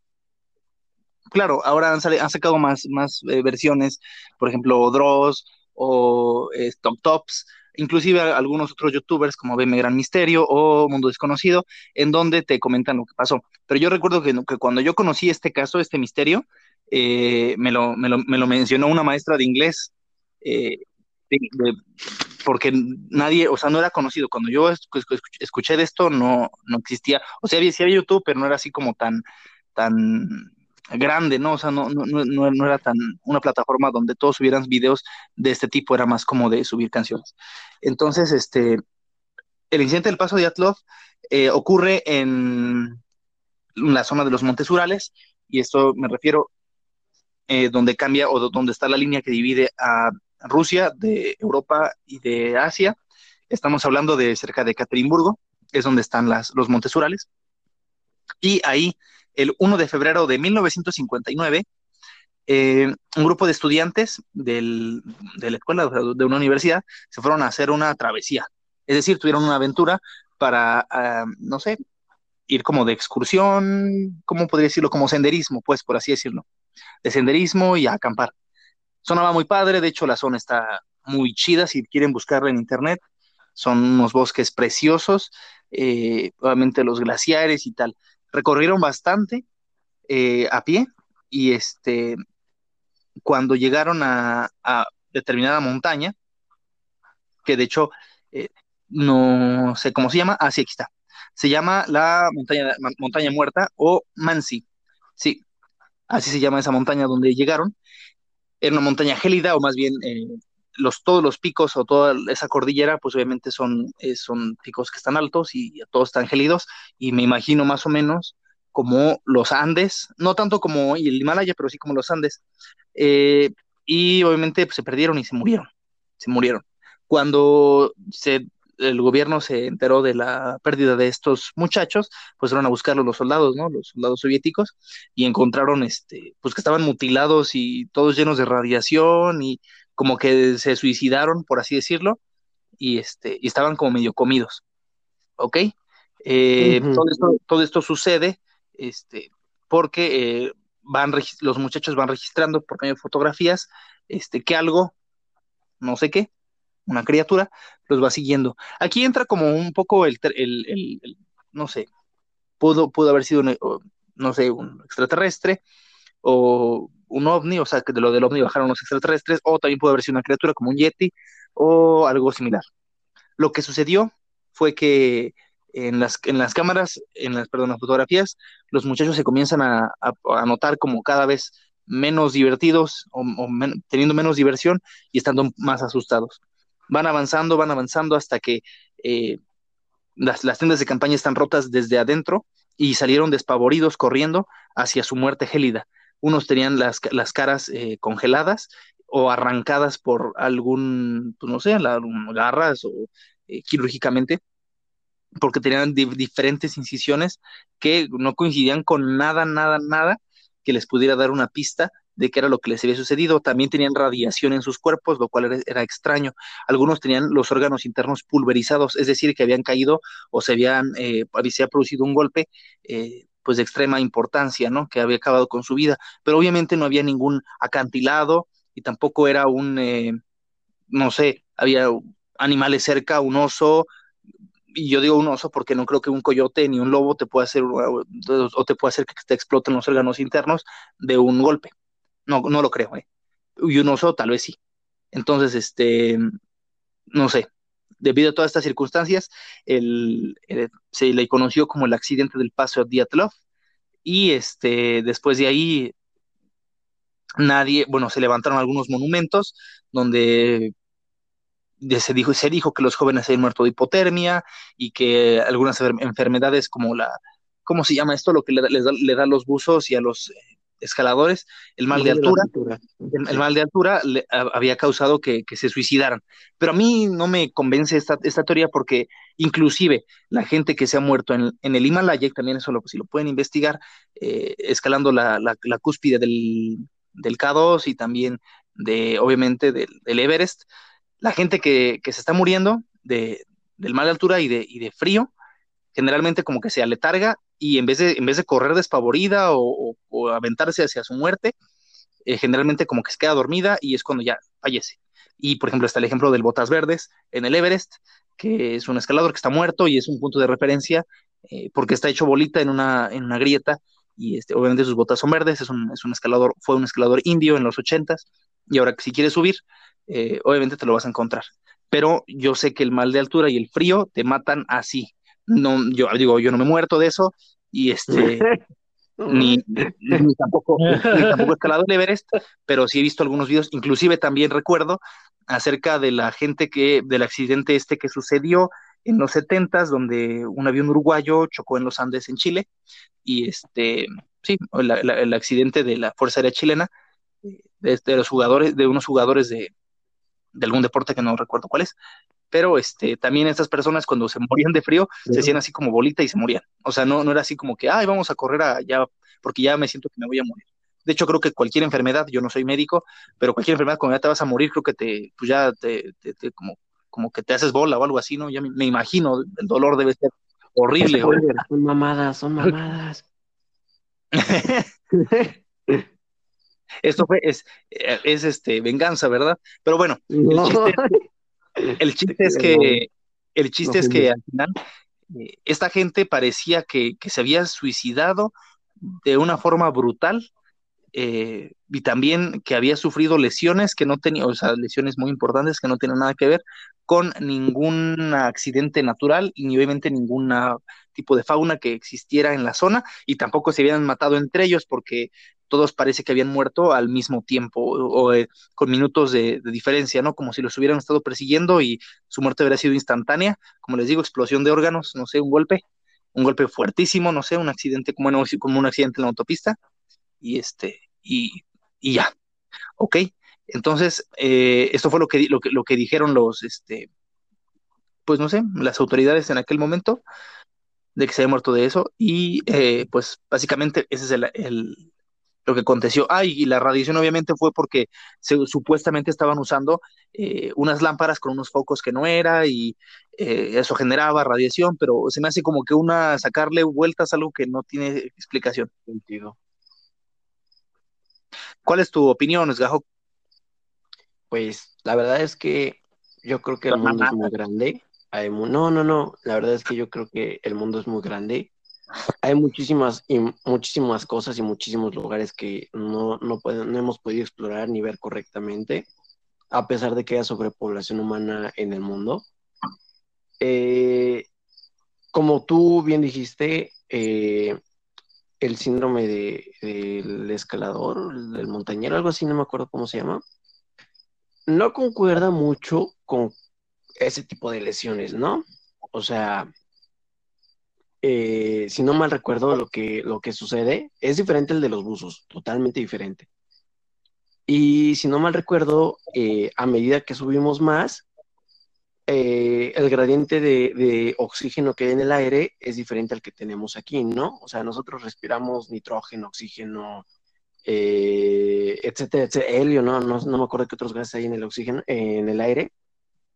claro, ahora han, han sacado más, más eh, versiones, por ejemplo, Dross o eh, Top Tops, inclusive algunos otros youtubers como Veme Gran Misterio o Mundo Desconocido, en donde te comentan lo que pasó. Pero yo recuerdo que, cuando yo conocí este caso, este misterio, eh, me lo, me lo, me lo mencionó una maestra de inglés. eh, porque nadie, o sea, no era conocido. Cuando yo escu- escuché de esto, no, no existía. O sea, había, había YouTube, pero no era así como tan, tan grande, ¿no? O sea, no, no, no, no era tan una plataforma donde todos subieran videos de este tipo, era más como de subir canciones. Entonces, este, el incidente del paso de Atlov eh, ocurre en la zona de los Montes Urales, y esto me refiero eh, donde cambia o do- donde está la línea que divide a Rusia de Europa y de Asia. Estamos hablando de cerca de Ekaterimburgo, es donde están las, los Montes Urales. Y ahí, el 1 de febrero de 1959, eh, un grupo de estudiantes de la escuela, de una universidad, se fueron a hacer una travesía. Es decir, tuvieron una aventura para, ah, no sé, ir como de excursión, ¿cómo podría decirlo? Como senderismo, pues, por así decirlo. De senderismo y a acampar. Sonaba muy padre, de hecho la zona está muy chida, si quieren buscarla en internet, son unos bosques preciosos, eh, obviamente los glaciares y tal. Recorrieron bastante eh, a pie y este, cuando llegaron a, a determinada montaña, que de hecho eh, no sé cómo se llama, ah, sí, aquí está. Se llama la montaña, montaña muerta o Mansi, sí, así se llama esa montaña donde llegaron era una montaña gélida, o más bien eh, los, todos los picos o toda esa cordillera, pues obviamente son, eh, son picos que están altos y todos están gélidos, y me imagino más o menos como los Andes, no tanto como el Himalaya, pero sí como los Andes, eh, y obviamente pues, se perdieron y se murieron, se murieron. Cuando se, el gobierno se enteró de la pérdida de estos muchachos, pues fueron a buscarlos los soldados, ¿no? Los soldados soviéticos, y encontraron, este, pues que estaban mutilados y todos llenos de radiación y como que se suicidaron, por así decirlo, y, este, y estaban como medio comidos, ¿ok? Eh, todo, esto, todo esto sucede este, porque eh, van los muchachos van registrando por medio de fotografías este, que algo, no sé qué, una criatura, los va siguiendo. Aquí entra como un poco el, el- el- el- no sé, pudo, pudo haber sido, un, no sé, un extraterrestre o un ovni, o sea, que de lo del ovni bajaron los extraterrestres, o también pudo haber sido una criatura como un yeti o algo similar. Lo que sucedió fue que en las, en las cámaras, en las, perdón, las fotografías, los muchachos se comienzan a, notar como cada vez menos divertidos teniendo menos diversión y estando más asustados. Van avanzando, van avanzando hasta que eh, las, las tiendas de campaña están rotas desde adentro y salieron despavoridos corriendo hacia su muerte gélida. Unos tenían las, las caras eh, congeladas o arrancadas por algún, pues no sé, la, garras o eh, quirúrgicamente, porque tenían di diferentes incisiones que no coincidían con nada, nada, nada que les pudiera dar una pista de qué era lo que les había sucedido. También tenían radiación en sus cuerpos, lo cual era, extraño. Algunos tenían los órganos internos pulverizados, es decir, que habían caído o se habían, eh, había producido un golpe, eh, pues de extrema importancia, ¿no? Que había acabado con su vida. Pero obviamente no había ningún acantilado y tampoco era un, eh, no sé, había animales cerca, un oso, y yo digo un oso porque no creo que un coyote ni un lobo te pueda hacer o te pueda hacer que te exploten los órganos internos de un golpe. No, no lo creo, ¿eh? Y un oso tal vez sí. Entonces, este, no sé, debido a todas estas circunstancias, el, se le conoció como el accidente del paso de Diatlov y este, después de ahí nadie, bueno, se levantaron algunos monumentos donde se, dijo, se dijo que los jóvenes habían muerto de hipotermia y que algunas enfermedades como la, ¿cómo se llama esto? Lo que le, le da, a los buzos y a los eh, escaladores, el mal de altura, el, mal de altura le, había causado que, se suicidaran. Pero a mí no me convence esta, esta teoría porque inclusive la gente que se ha muerto en, el Himalaya, también eso lo, si lo pueden investigar, eh, escalando la, cúspide del, del, K2 y también de, obviamente, del, Everest, la gente que, se está muriendo de, del mal de altura y de, y de frío, generalmente como que se aletarga y en vez de, en vez de correr despavorida o, aventarse hacia su muerte, eh, generalmente como que se queda dormida y es cuando ya fallece. Y por ejemplo está el ejemplo del Botas Verdes en el Everest, que es un escalador que está muerto y es un punto de referencia eh, porque está hecho bolita en una, en una grieta y este, obviamente sus botas son verdes, es un, es un escalador, fue un escalador indio en los ochentas y ahora si quieres subir, eh, obviamente te lo vas a encontrar. Pero yo sé que el mal de altura y el frío te matan así, no, yo digo, yo no me he muerto de eso, y este, [LAUGHS] ni, tampoco, he escalado el Everest, pero sí he visto algunos videos, inclusive también recuerdo acerca de la gente que, del accidente este que sucedió en los setentas, donde un avión uruguayo chocó en los Andes en Chile, y este, sí, el accidente de la Fuerza Aérea Chilena, de, de, los jugadores, de unos jugadores de, de algún deporte que no recuerdo cuál es, pero este, también estas personas cuando se morían de frío se hacían así como bolita y se morían. O sea, no, no era así como que, ay, vamos a correr allá porque ya me siento que me voy a morir. De hecho, creo que cualquier enfermedad, yo no soy médico, pero cualquier enfermedad cuando ya te vas a morir, creo que te, pues ya te, te, como, como que te haces bola o algo así, ¿no? Ya me, imagino, el dolor debe ser horrible. Son mamadas, son mamadas. [LAUGHS] [LAUGHS] Esto fue, es, es este, venganza, ¿verdad? Pero bueno, el chiste, es que, el chiste [LAUGHS] es que al final eh, esta gente parecía que, se había suicidado de una forma brutal eh, y también que había sufrido lesiones que no tenía, o sea, lesiones muy importantes que no tienen nada que ver con ningún accidente natural y ni obviamente ningún tipo de fauna que existiera en la zona y tampoco se habían matado entre ellos porque todos parece que habían muerto al mismo tiempo o, eh, con minutos de, diferencia, ¿no? Como si los hubieran estado persiguiendo y su muerte hubiera sido instantánea, como les digo, explosión de órganos, no sé, un golpe, un golpe fuertísimo, no sé, un accidente como, un accidente en la autopista y este, y, ya, ¿ok? Entonces, eh, esto fue lo que, lo que, lo que dijeron los, este, pues no sé, las autoridades en aquel momento de que se había muerto de eso y eh, pues básicamente ese es el, lo que aconteció. Ah, y la radiación obviamente fue porque se, supuestamente estaban usando eh, unas lámparas con unos focos que no era y eh, eso generaba radiación, pero se me hace como que una sacarle vueltas a algo que no tiene explicación. Sentido. ¿Cuál es tu opinión, Esgajo? Pues la verdad es que yo creo que el mundo es muy grande. no, no, no. La verdad es que yo creo que el mundo es muy grande hay muchísimas y muchísimas cosas y muchísimos lugares que no, no, no hemos podido explorar ni ver correctamente, a pesar de que haya sobrepoblación humana en el mundo. Eh, como tú bien dijiste, eh, el síndrome del escalador, del montañero, algo así, no me acuerdo cómo se llama, no concuerda mucho con ese tipo de lesiones, ¿no? O sea, eh, si no mal recuerdo, lo que, lo que sucede es diferente al de los buzos, totalmente diferente. Y si no mal recuerdo, eh, a medida que subimos más, eh, el gradiente de, oxígeno que hay en el aire es diferente al que tenemos aquí, ¿no? O sea, nosotros respiramos nitrógeno, oxígeno, etcétera, etcétera, helio, ¿no? ¿no? No me acuerdo qué otros gases hay en el oxígeno, en el aire.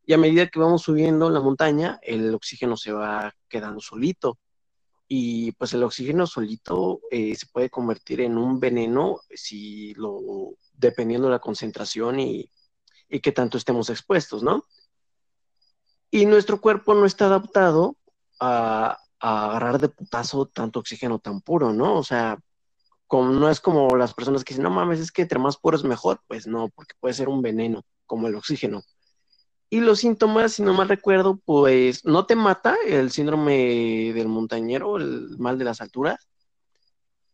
Y a medida que vamos subiendo la montaña, el oxígeno se va quedando solito y pues el oxígeno solito eh, se puede convertir en un veneno si lo, dependiendo de la concentración y, y que tanto estemos expuestos, ¿no? Y nuestro cuerpo no está adaptado a, agarrar de putazo tanto oxígeno tan puro, ¿no? O sea, no es como las personas que dicen, no mames, es que entre más puro es mejor. Pues no, porque puede ser un veneno, como el oxígeno. Y los síntomas, si no mal recuerdo, pues no te mata el síndrome del montañero, el mal de las alturas,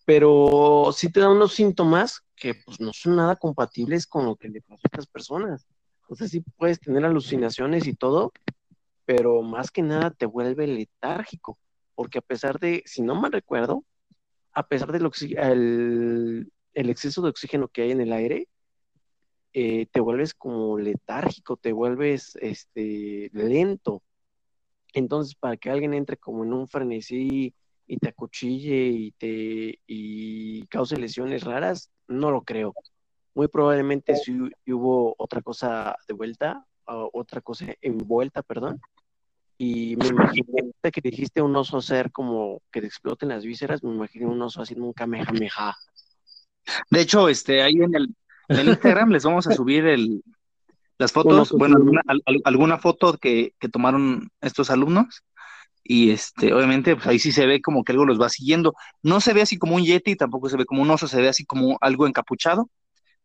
pero sí te da unos síntomas que pues no son nada compatibles con lo que le pasa a estas personas. Sea, sí puedes tener alucinaciones y todo, pero más que nada te vuelve letárgico, porque a pesar de, si no mal recuerdo, a pesar del el, el exceso de oxígeno que hay en el aire, eh, te vuelves como letárgico, te vuelves este, lento. Entonces, para que alguien entre como en un frenesí y te acuchille y te y cause lesiones raras, no lo creo. Muy probablemente si hubo otra cosa de vuelta, otra cosa envuelta, perdón. Y me imaginé que dijiste un oso ser como que te exploten las vísceras, me imaginé un oso haciendo un kamehameha. De hecho, este, ahí en el, en el Instagram les vamos a subir el, las fotos, bueno, alguna, alguna foto que, que, tomaron estos alumnos. Y este, obviamente, pues ahí sí se ve como que algo los va siguiendo. No se ve así como un yeti, tampoco se ve como un oso, se ve así como algo encapuchado,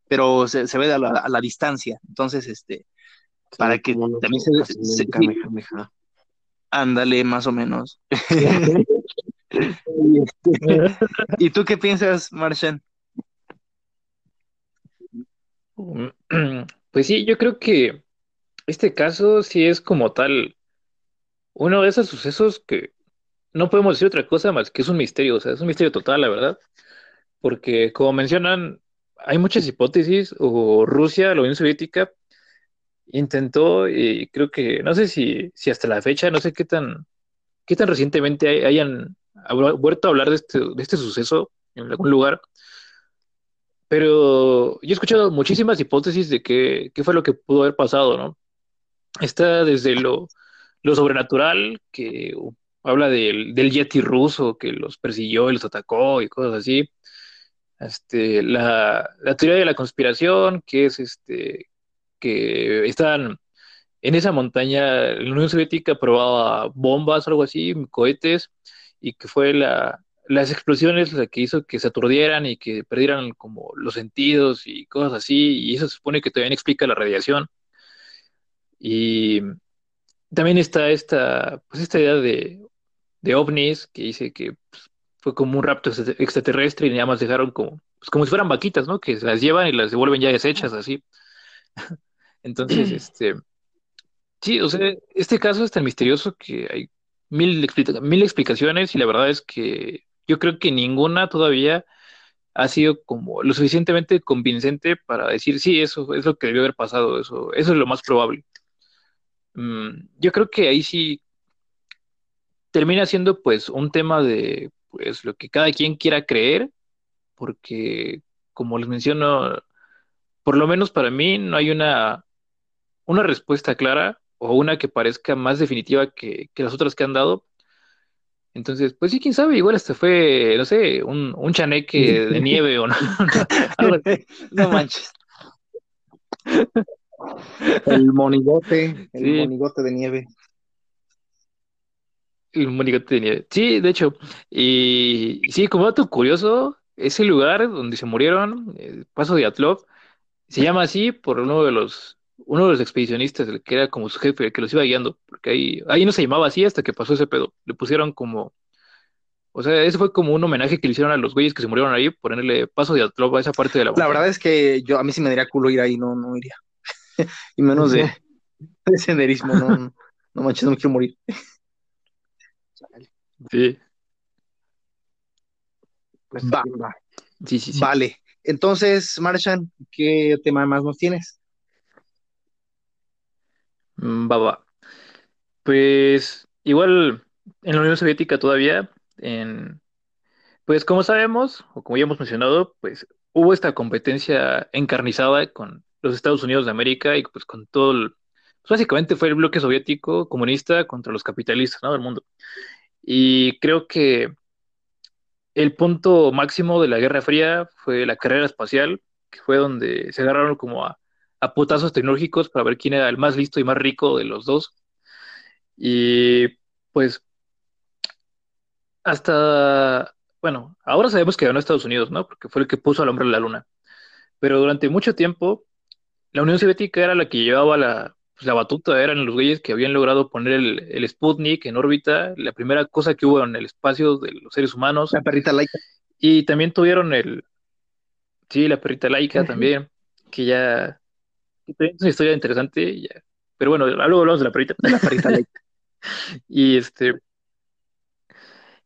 pero se, se ve a la, a la, distancia. Entonces, este, para que también se, se, Ándale, más o menos. [LAUGHS] [LAUGHS] ¿Y tú qué piensas, Martian? [CLEARS THROAT] Pues sí, yo creo que este caso sí es como tal uno de esos sucesos que no podemos decir otra cosa más que es un misterio, o sea, es un misterio total, la verdad, porque como mencionan, hay muchas hipótesis, o Rusia, la Unión Soviética, intentó, y creo que, no sé si, si hasta la fecha, no sé qué tan, qué tan recientemente hayan vuelto a hablar de este, de este suceso en algún lugar, pero yo he escuchado muchísimas hipótesis de qué, qué fue lo que pudo haber pasado, ¿no? Está desde lo, lo sobrenatural, que habla del, del, Yeti ruso que los persiguió y los atacó y cosas así. Este, la, la teoría de la conspiración, que es este, que estaban en esa montaña, la Unión Soviética probaba bombas o algo así, cohetes, y que fue la, las explosiones la que hizo que se aturdieran y que perdieran como los sentidos y cosas así, y eso se supone que también explica la radiación. Y también está esta, pues esta idea de, de ovnis que dice que pues, fue como un rapto extraterrestre y nada más dejaron como, pues, como si fueran vaquitas, ¿no? Que se las llevan y las devuelven ya deshechas así. [LAUGHS] Entonces, [CLEARS THROAT] este, sí, o sea, este caso es tan misterioso que hay mil, mil explicaciones y la verdad es que yo creo que ninguna todavía ha sido como lo suficientemente convincente para decir, sí, eso es lo que debió haber pasado, eso, eso es lo más probable. Mm, yo creo que ahí sí termina siendo pues un tema de pues lo que cada quien quiera creer, porque como les menciono, por lo menos para mí no hay una, una respuesta clara o una que parezca más definitiva que, que las otras que han dado, entonces, pues sí, quién sabe, igual hasta fue, no sé, un, un chaneque de [LAUGHS] nieve o no. [LAUGHS] no manches. El monigote, el monigote de nieve. El monigote de nieve. Sí, de hecho. Y sí, como dato curioso, ese lugar donde se murieron, el Paso de Atlov, se llama así por uno de los uno de los expedicionistas, el que era como su jefe, el que los iba guiando, porque ahí, ahí no se llamaba así hasta que pasó ese pedo. Le pusieron como, o sea, ese fue como un homenaje que le hicieron a los güeyes que se murieron ahí, ponerle paso de Atlov a esa parte de la La verdad es que yo, a mí sí me daría culo ir ahí, no, no iría. [LAUGHS] y menos de, [LAUGHS] de senderismo, no, no, manches, no me quiero morir. [LAUGHS] sí. Pues va. Sí, sí, sí. Vale. Entonces, Marshan, ¿qué tema más nos tienes? Mm, va, va. Pues igual en la Unión Soviética todavía, en, pues como sabemos, o como ya hemos mencionado, pues hubo esta competencia encarnizada con los Estados Unidos de América y pues con todo el, pues básicamente fue el bloque soviético comunista contra los capitalistas, ¿no? del mundo. Y creo que el punto máximo de la Guerra Fría fue la carrera espacial, que fue donde se agarraron como a a putazos tecnológicos para ver quién era el más listo y más rico de los dos. Y pues hasta, bueno, ahora sabemos que ganó Estados Unidos, ¿no? Porque fue el que puso al hombre en la luna. Pero durante mucho tiempo, la Unión Soviética era la que llevaba la, pues, la batuta, eran los güeyes que habían logrado poner el, el, Sputnik en órbita, la primera cosa que hubo en el espacio de los seres humanos. La perrita laica. Y también tuvieron el, sí, la perrita laica también, que ya es una historia interesante, ya. pero bueno, luego hablamos de la perrita. La perrita [LAUGHS] y este,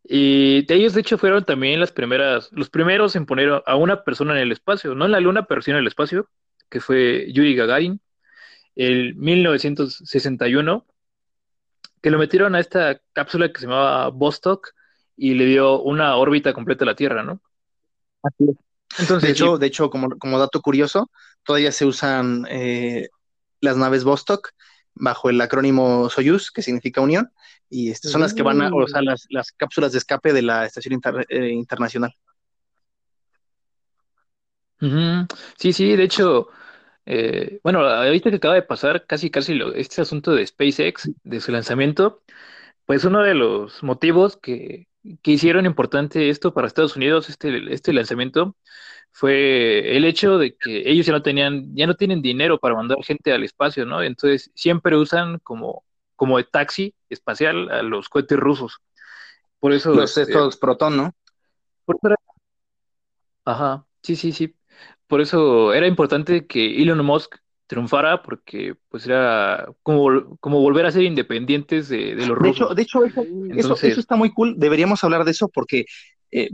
y de ellos, de hecho, fueron también las primeras, los primeros en poner a una persona en el espacio, no en la Luna, pero sí en el espacio, que fue Yuri Gagarin, el 1961, que lo metieron a esta cápsula que se llamaba Vostok y le dio una órbita completa a la Tierra, ¿no? Así es. Entonces, de hecho, de hecho como, como dato curioso, todavía se usan eh, las naves Vostok bajo el acrónimo Soyuz, que significa Unión, y estas son las que van a, o sea, las, las cápsulas de escape de la Estación eh, Internacional. Sí, sí, de hecho, eh, bueno, ahorita que acaba de pasar casi, casi lo, este asunto de SpaceX, de su lanzamiento, pues uno de los motivos que, que hicieron importante esto para Estados Unidos, este, este lanzamiento, fue el hecho de que ellos ya no tenían, ya no tienen dinero para mandar gente al espacio, ¿no? Entonces siempre usan como, como de taxi espacial a los cohetes rusos. Por eso. Los este, estos Proton, ¿no? Ajá, sí, sí, sí. Por eso era importante que Elon Musk triunfara porque pues era como, como volver a ser independientes de, los rusos. De hecho, de hecho eso, eso, está muy cool. Deberíamos hablar de eso porque, eh,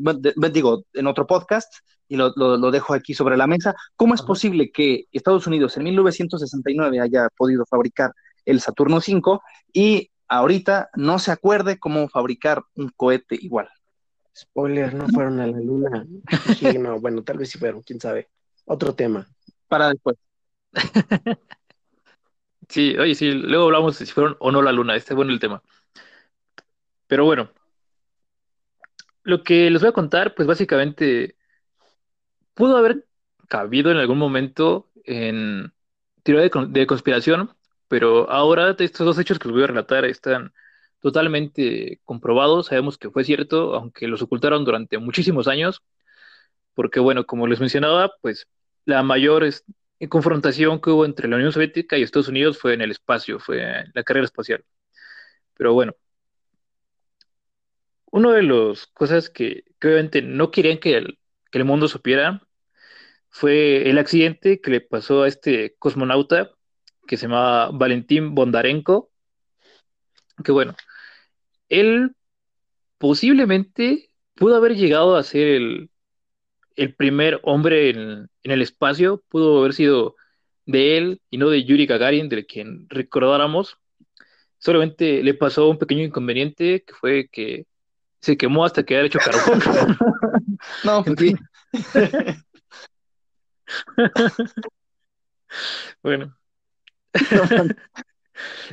digo, en otro podcast, y lo, lo, dejo aquí sobre la mesa, ¿cómo es posible que Estados Unidos en 1969 haya podido fabricar el Saturno V y ahorita no se acuerde cómo fabricar un cohete igual? Spoiler, no fueron a la luna. Sí, no, bueno, tal vez sí fueron, quién sabe. Otro tema. Para después. [LAUGHS] sí, oye, sí, luego hablamos de si fueron o no la luna, este es bueno el tema. Pero bueno, lo que les voy a contar, pues básicamente pudo haber cabido en algún momento en teoría de, conspiración, pero ahora estos dos hechos que voy a relatar están totalmente comprobados, sabemos que fue cierto, aunque los ocultaron durante muchísimos años, porque bueno, como les mencionaba, pues la mayor confrontación que hubo entre la Unión Soviética y Estados Unidos fue en el espacio, fue en la carrera espacial. Pero bueno, una de las cosas que, obviamente no querían que el, que el mundo supiera fue el accidente que le pasó a este cosmonauta que se llamaba Valentín Bondarenko, que bueno, él posiblemente pudo haber llegado a ser el, el primer hombre en, el espacio, pudo haber sido de él y no de Yuri Gagarin, de quien recordáramos. Solamente le pasó un pequeño inconveniente, que fue que se quemó hasta quedar hecho carbón. [LAUGHS] no, pues sí. [LAUGHS] bueno. [LAUGHS]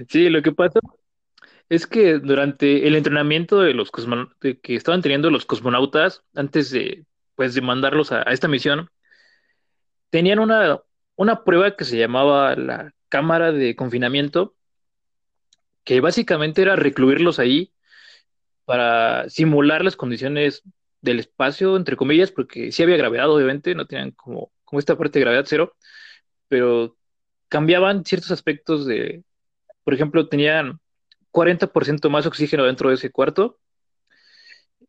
sí, lo que pasó es que durante el entrenamiento de los que estaban teniendo los cosmonautas antes de pues de mandarlos a, esta misión tenían una, una prueba que se llamaba la cámara de confinamiento que básicamente era recluirlos ahí para simular las condiciones del espacio, entre comillas, porque sí había gravedad, obviamente, no tenían como como esta parte de gravedad cero, pero cambiaban ciertos aspectos de, por ejemplo, tenían 40% más oxígeno dentro de ese cuarto.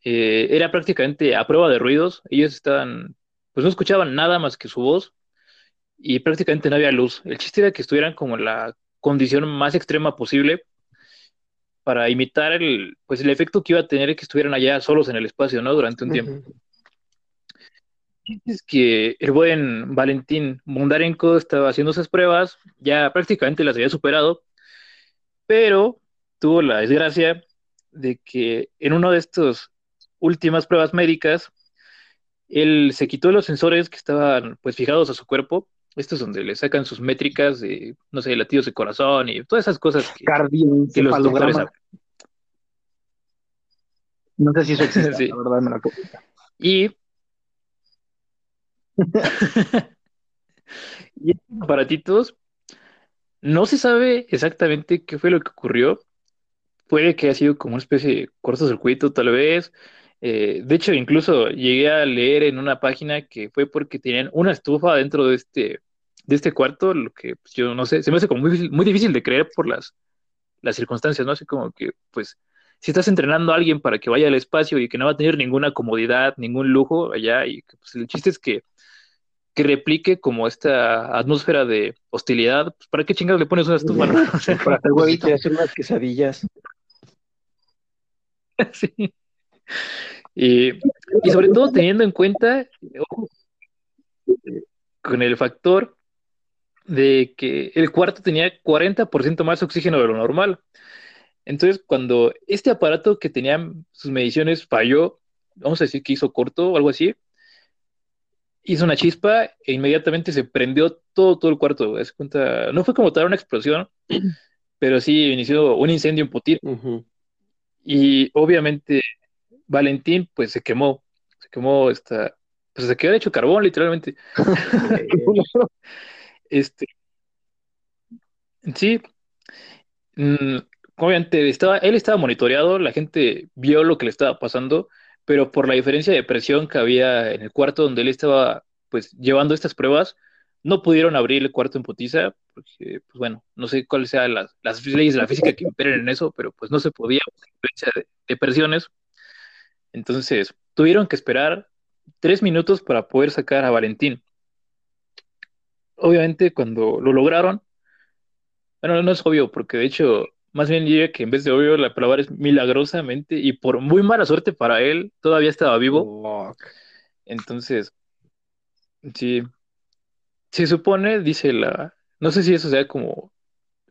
Eh, era prácticamente a prueba de ruidos. Ellos estaban, pues no escuchaban nada más que su voz y prácticamente no había luz. El chiste era que estuvieran como en la condición más extrema posible para imitar el, pues el efecto que iba a tener que estuvieran allá solos en el espacio, ¿no? Durante un tiempo es que el buen Valentín Mundarenko estaba haciendo esas pruebas, ya prácticamente las había superado, pero tuvo la desgracia de que en una de estas últimas pruebas médicas, él se quitó los sensores que estaban pues fijados a su cuerpo, estos donde le sacan sus métricas de, no sé, latidos de corazón y todas esas cosas que, que los doctores No sé si eso [LAUGHS] existe, la verdad me la Y [LAUGHS] y estos aparatitos, no se sabe exactamente qué fue lo que ocurrió. Puede que haya sido como una especie de cortocircuito, tal vez. Eh, de hecho, incluso llegué a leer en una página que fue porque tenían una estufa dentro de este, de este cuarto, lo que pues, yo no sé, se me hace como muy, muy difícil de creer por las, las circunstancias, ¿no? Así como que, pues, si estás entrenando a alguien para que vaya al espacio y que no va a tener ninguna comodidad, ningún lujo allá, y pues, el chiste es que que replique como esta atmósfera de hostilidad, pues, ¿para qué chingados le pones una estufa? ¿no? [LAUGHS] O sea, Para hacer huevito. hacer unas quesadillas. [LAUGHS] sí. Y, y sobre todo teniendo en cuenta, ojo, con el factor de que el cuarto tenía 40% más oxígeno de lo normal. Entonces, cuando este aparato que tenía sus mediciones falló, vamos a decir que hizo corto o algo así, hizo una chispa e inmediatamente se prendió todo, todo el cuarto. ¿ves cuenta? No fue como tal una explosión, pero sí inició un incendio en Putir. Ujú. Y obviamente Valentín pues se quemó, se quemó esta, pues se quedó hecho carbón literalmente. [LAUGHS] Este, sí, mm, obviamente estaba, él estaba monitoreado, la gente vio lo que le estaba pasando, pero por la diferencia de presión que había en el cuarto donde él estaba pues llevando estas pruebas, no pudieron abrir el cuarto en putiza, porque pues bueno, no sé cuáles sean las, las leyes de la física que imperen en eso, pero pues no se podía por la diferencia de, de presiones. Entonces, tuvieron que esperar tres minutos para poder sacar a Valentín. Obviamente, cuando lo lograron, bueno, no es obvio, porque de hecho, más bien diría que en vez de obvio, la palabra es milagrosamente, y por muy mala suerte para él, todavía estaba vivo. Entonces, sí, se supone, dice la, no sé si eso sea como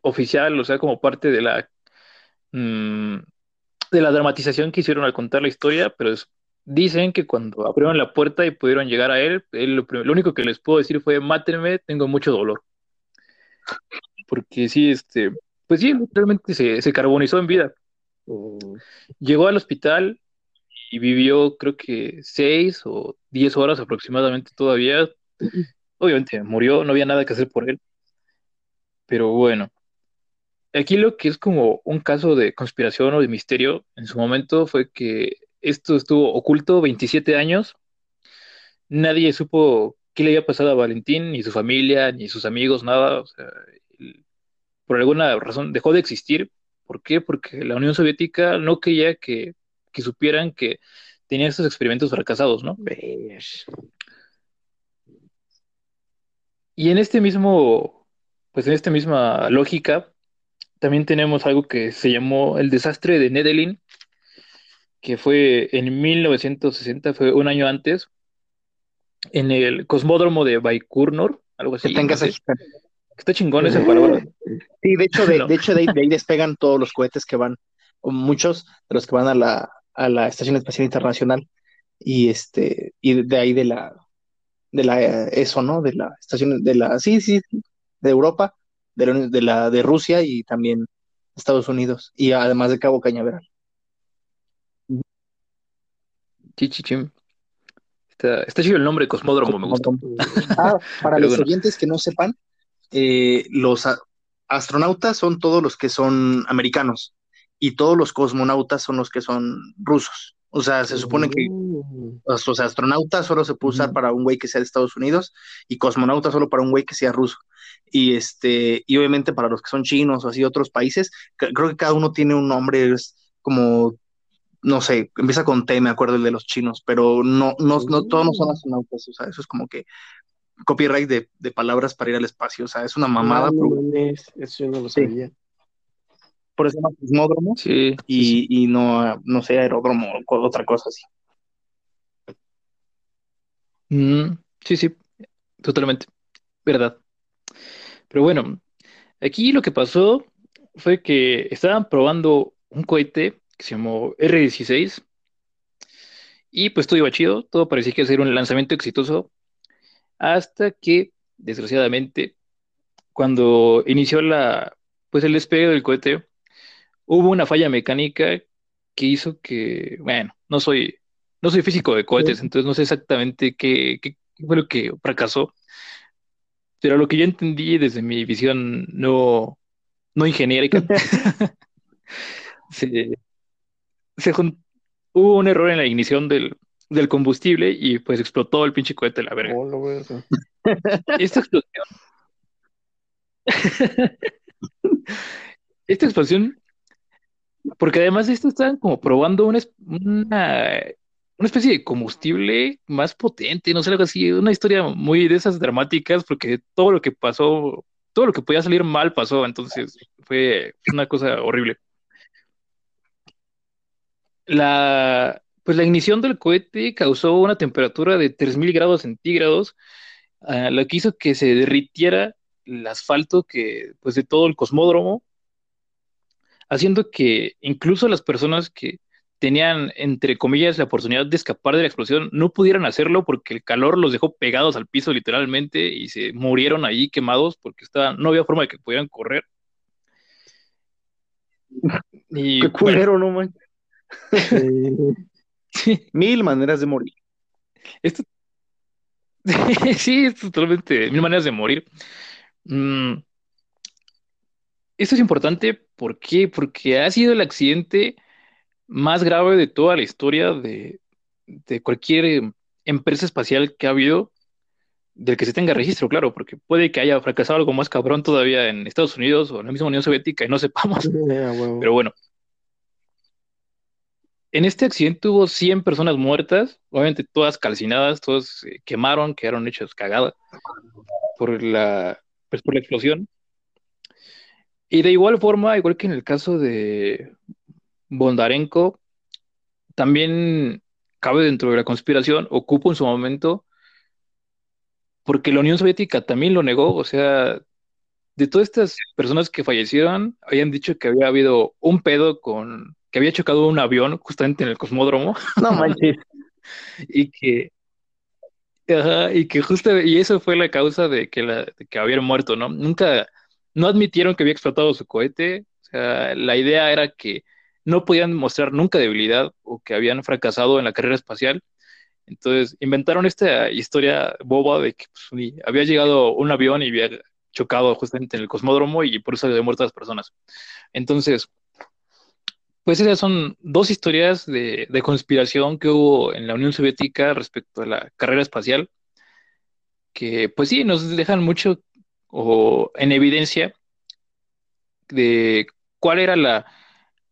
oficial, o sea, como parte de la, mm, de la dramatización que hicieron al contar la historia, pero es- dicen que cuando abrieron la puerta y pudieron llegar a él, él lo, único que les puedo decir fue, mátenme, tengo mucho dolor. Porque sí, este, pues sí, literalmente se, se carbonizó en vida. Mm. Llegó al hospital y vivió creo que seis o diez horas aproximadamente todavía. Obviamente murió, no había nada que hacer por él. Pero bueno, aquí lo que es como un caso de conspiración o de misterio en su momento fue que esto estuvo oculto 27 años. Nadie supo qué le había pasado a Valentín, ni su familia, ni sus amigos, nada. O sea, por alguna razón dejó de existir. ¿Por qué? Porque la Unión Soviética no quería que, que supieran que tenía estos experimentos fracasados, ¿no? Y en este mismo, pues en esta misma lógica, también tenemos algo que se llamó el desastre de Nedelin, que fue en 1960, fue un año antes, en el cosmódromo de Baikonur, algo así. Ahí. Está chingón esa palabra. Sí, de hecho, de, [LAUGHS] No. de hecho de, ahí, de ahí despegan todos los cohetes que van, o muchos de los que van a la, a la Estación Espacial Internacional y este y de ahí de la de la eh, eso, ¿no? De la estación de la sí, sí, de Europa, de la, de la de Rusia y también Estados Unidos y además de Cabo Cañaveral. Chichichim. Está, está chido el nombre, cosmódromo, me gustó. Ah, para [LAUGHS] los bueno. oyentes que no sepan, eh, los astronautas son todos los que son americanos y todos los cosmonautas son los que son rusos. O sea, se supone que Mm. o sea, astronauta solo se puede usar para un güey que sea de Estados Unidos y cosmonauta solo para un güey que sea ruso. Y este, y obviamente para los que son chinos o así otros países, creo que cada uno tiene un nombre, es como, no sé, empieza con T, me acuerdo el de los chinos, pero no, no, no, todos no son Mm. astronautas, o sea, eso es como que copyright de, de palabras para ir al espacio, o sea, es una mamada, no pero mames, eso yo no lo Sí. Por eso se llama cosmódromo Sí, sí, sí. y, y no, no sé, aeródromo o otra cosa así. Mm, sí, sí, totalmente. Verdad. Pero bueno, aquí lo que pasó fue que estaban probando un cohete que se llamó R-16 y pues todo iba chido, todo parecía que iba a ser un lanzamiento exitoso hasta que, desgraciadamente, cuando inició la, pues el despegue del cohete, hubo una falla mecánica que hizo que, bueno, no soy, no soy físico de cohetes, entonces no sé exactamente qué, qué fue lo que fracasó, pero lo que yo entendí desde mi visión no, no [LAUGHS] [LAUGHS] se, se hubo un error en la ignición del, del combustible y pues explotó el pinche cohete la verga. Oh. [LAUGHS] Esta explosión. Esta explosión. Porque además de esto estaban como probando una, una, una especie de combustible más potente, no sé, algo así, una historia muy de esas dramáticas, porque todo lo que pasó, todo lo que podía salir mal pasó, entonces fue una cosa horrible. La, pues la ignición del cohete causó una temperatura de 3.000 grados centígrados, ah, lo que hizo que se derritiera el asfalto que, pues, de todo el cosmódromo, haciendo que incluso las personas que tenían, entre comillas, la oportunidad de escapar de la explosión, no pudieran hacerlo porque el calor los dejó pegados al piso literalmente y se murieron ahí quemados porque estaba, no había forma de que pudieran correr. Y, Qué culero, no man. [LAUGHS] Mil maneras de morir. Esto... [LAUGHS] sí, es totalmente mil maneras de morir. Mm. Esto es importante, ¿por qué? Porque ha sido el accidente más grave de toda la historia de, cualquier em, empresa espacial que ha habido, del que se tenga registro, claro, porque puede que haya fracasado algo más cabrón todavía en Estados Unidos o en la misma Unión Soviética y no sepamos. [LAUGHS] Pero bueno. En este accidente hubo 100 personas muertas, obviamente todas calcinadas, todas quemaron, quedaron hechas cagadas por la, pues, por la explosión. Y de igual forma, igual que en el caso de Bondarenko también cabe dentro de la conspiración, ocupo en su momento, porque la Unión Soviética también lo negó, o sea, de todas estas personas que fallecieron, habían dicho que había habido un pedo con, que había chocado un avión justamente en el cosmódromo. No manches. [LAUGHS] y que, y que justo, y eso fue la causa de que, la, de que habían muerto, ¿no? Nunca, no admitieron que había explotado su cohete, o sea, la idea era que no podían mostrar nunca debilidad o que habían fracasado en la carrera espacial. Entonces inventaron esta historia boba de que pues, había llegado un avión y había chocado justamente en el cosmódromo y por eso había muerto las personas. Entonces, pues esas son dos historias de, de, conspiración que hubo en la Unión Soviética respecto a la carrera espacial, que pues sí, nos dejan mucho o en evidencia de cuál era la,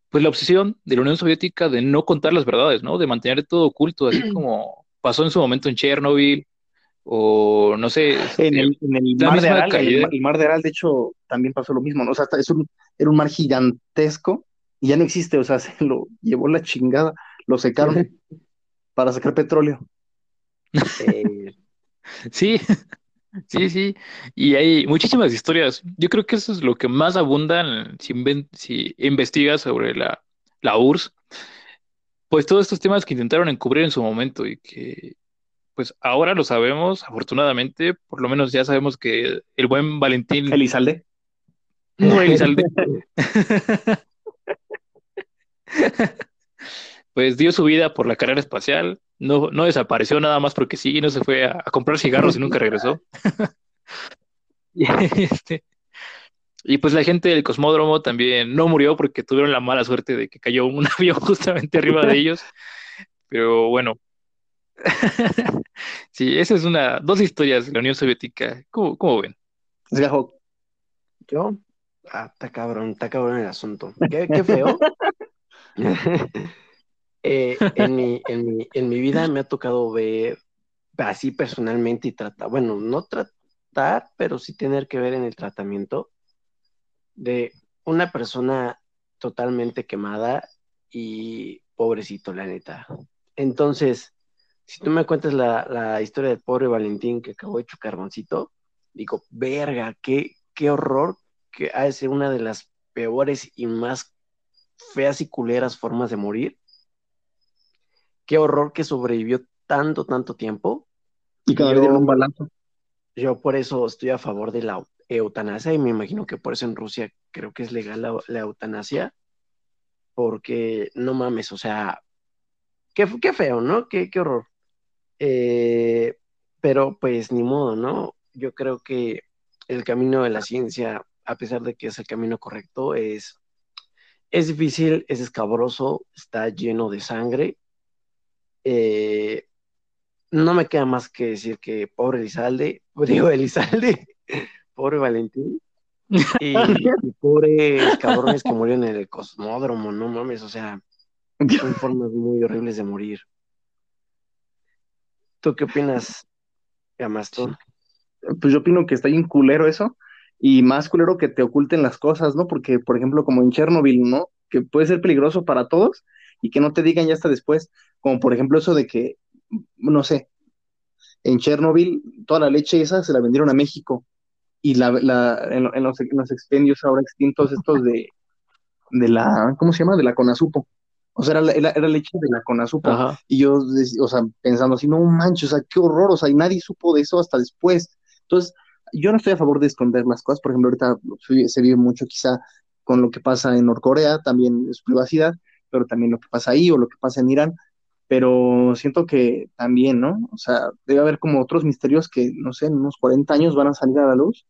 pues la obsesión de la Unión Soviética de no contar las verdades, ¿no? De mantener todo oculto, así [CLEARS THROAT] como pasó en su momento en Chernobyl, o no sé. En el, mar de Aral, el, mar de Aral, de hecho, también pasó lo mismo, ¿no? O sea, es un, era un mar gigantesco y ya no existe, o sea, [LAUGHS] se lo llevó la chingada, lo secaron [LAUGHS] para sacar petróleo. [LAUGHS] sí, sí, sí, y hay muchísimas historias. Yo creo que eso es lo que más abunda si, si investigas sobre la, la URSS, pues todos estos temas que intentaron encubrir en su momento y que pues ahora lo sabemos, afortunadamente, por lo menos ya sabemos que el buen Valentín... Elizalde. No, Elizalde. [LAUGHS] [LAUGHS] pues dio su vida por la carrera espacial, no, no desapareció nada más porque sí, no se fue a, comprar cigarros y nunca regresó. [LAUGHS] [LAUGHS] Este, y, pues la gente del cosmódromo también no murió porque tuvieron la mala suerte de que cayó un [LAUGHS] avión justamente arriba de ellos. Pero bueno. sí, esa es una, dos historias de la Unión Soviética. ¿Cómo, cómo ven? Yo, ah, está cabrón, está cabrón el asunto. Qué, qué feo. Eh, en, mi, [LAUGHS] en, mi, en mi vida me ha tocado ver así personalmente y tratar, bueno, no tratar, pero sí tener que ver en el tratamiento de una persona totalmente quemada y pobrecito, la neta. Entonces, si tú me cuentas la, la historia del pobre Valentín que acabó hecho carboncito, digo, verga, qué, qué horror que ha de ser una de las peores y más feas y culeras formas de morir. Qué horror que sobrevivió tanto, tanto tiempo. Y cada vez un balance. Yo por eso estoy a favor de la eutanasia y me imagino que por eso en Rusia creo que es legal la, eutanasia. Porque no mames, o sea, qué, qué feo, ¿no? Qué, qué horror. Eh, pero pues ni modo, ¿no? Yo creo que el camino de la ciencia, a pesar de que es el camino correcto, es es difícil, es escabroso, está lleno de sangre. Eh, no me queda más que decir que pobre Elizalde, [LAUGHS] digo Elizalde, [LAUGHS] pobre Valentín, y, [LAUGHS] pobres cabrones que murieron en el cosmódromo, no mames, o sea, son formas muy horribles de morir. ¿Tú qué opinas, Gamastón? Pues yo opino que está bien culero eso, y más culero que te oculten las cosas, ¿no? Porque, por ejemplo, como en Chernobyl, ¿no? Que puede ser peligroso para todos y que no te digan ya hasta después, como por ejemplo eso de que, no sé, en Chernobyl toda la leche esa se la vendieron a México y la, la en, los, en, los, expendios ahora extintos estos de, de la, ¿cómo se llama? De la Conasupo. O sea, era, era, era leche de la Conasupo. Ajá. Y yo, o sea, pensando así, no manches, o sea, qué horror, o sea, y nadie supo de eso hasta después. Entonces, yo no estoy a favor de esconder las cosas, por ejemplo, ahorita se vive mucho quizá con lo que pasa en Norcorea, también es privacidad, pero también lo que pasa ahí o lo que pasa en Irán, pero siento que también, ¿no? O sea, debe haber como otros misterios que, no sé, en unos 40 años van a salir a la luz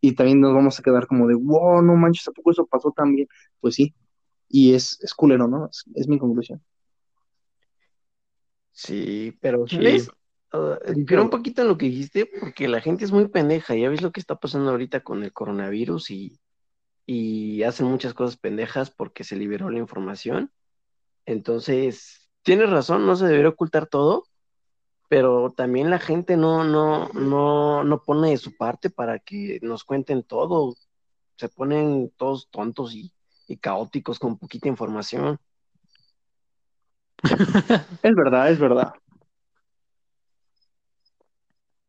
y también nos vamos a quedar como de, wow, no manches, ¿a poco eso pasó también? Pues sí, y es, es culero, ¿no? Es, es mi conclusión. Sí, pero sí. ¿ves? Uh, creo un poquito en lo que dijiste, porque la gente es muy pendeja. Ya ves lo que está pasando ahorita con el coronavirus y, y hacen muchas cosas pendejas porque se liberó la información. Entonces, tienes razón, no se debería ocultar todo, pero también la gente no, no, no, no pone de su parte para que nos cuenten todo. Se ponen todos tontos y, y caóticos con poquita información. [LAUGHS] es verdad, es verdad.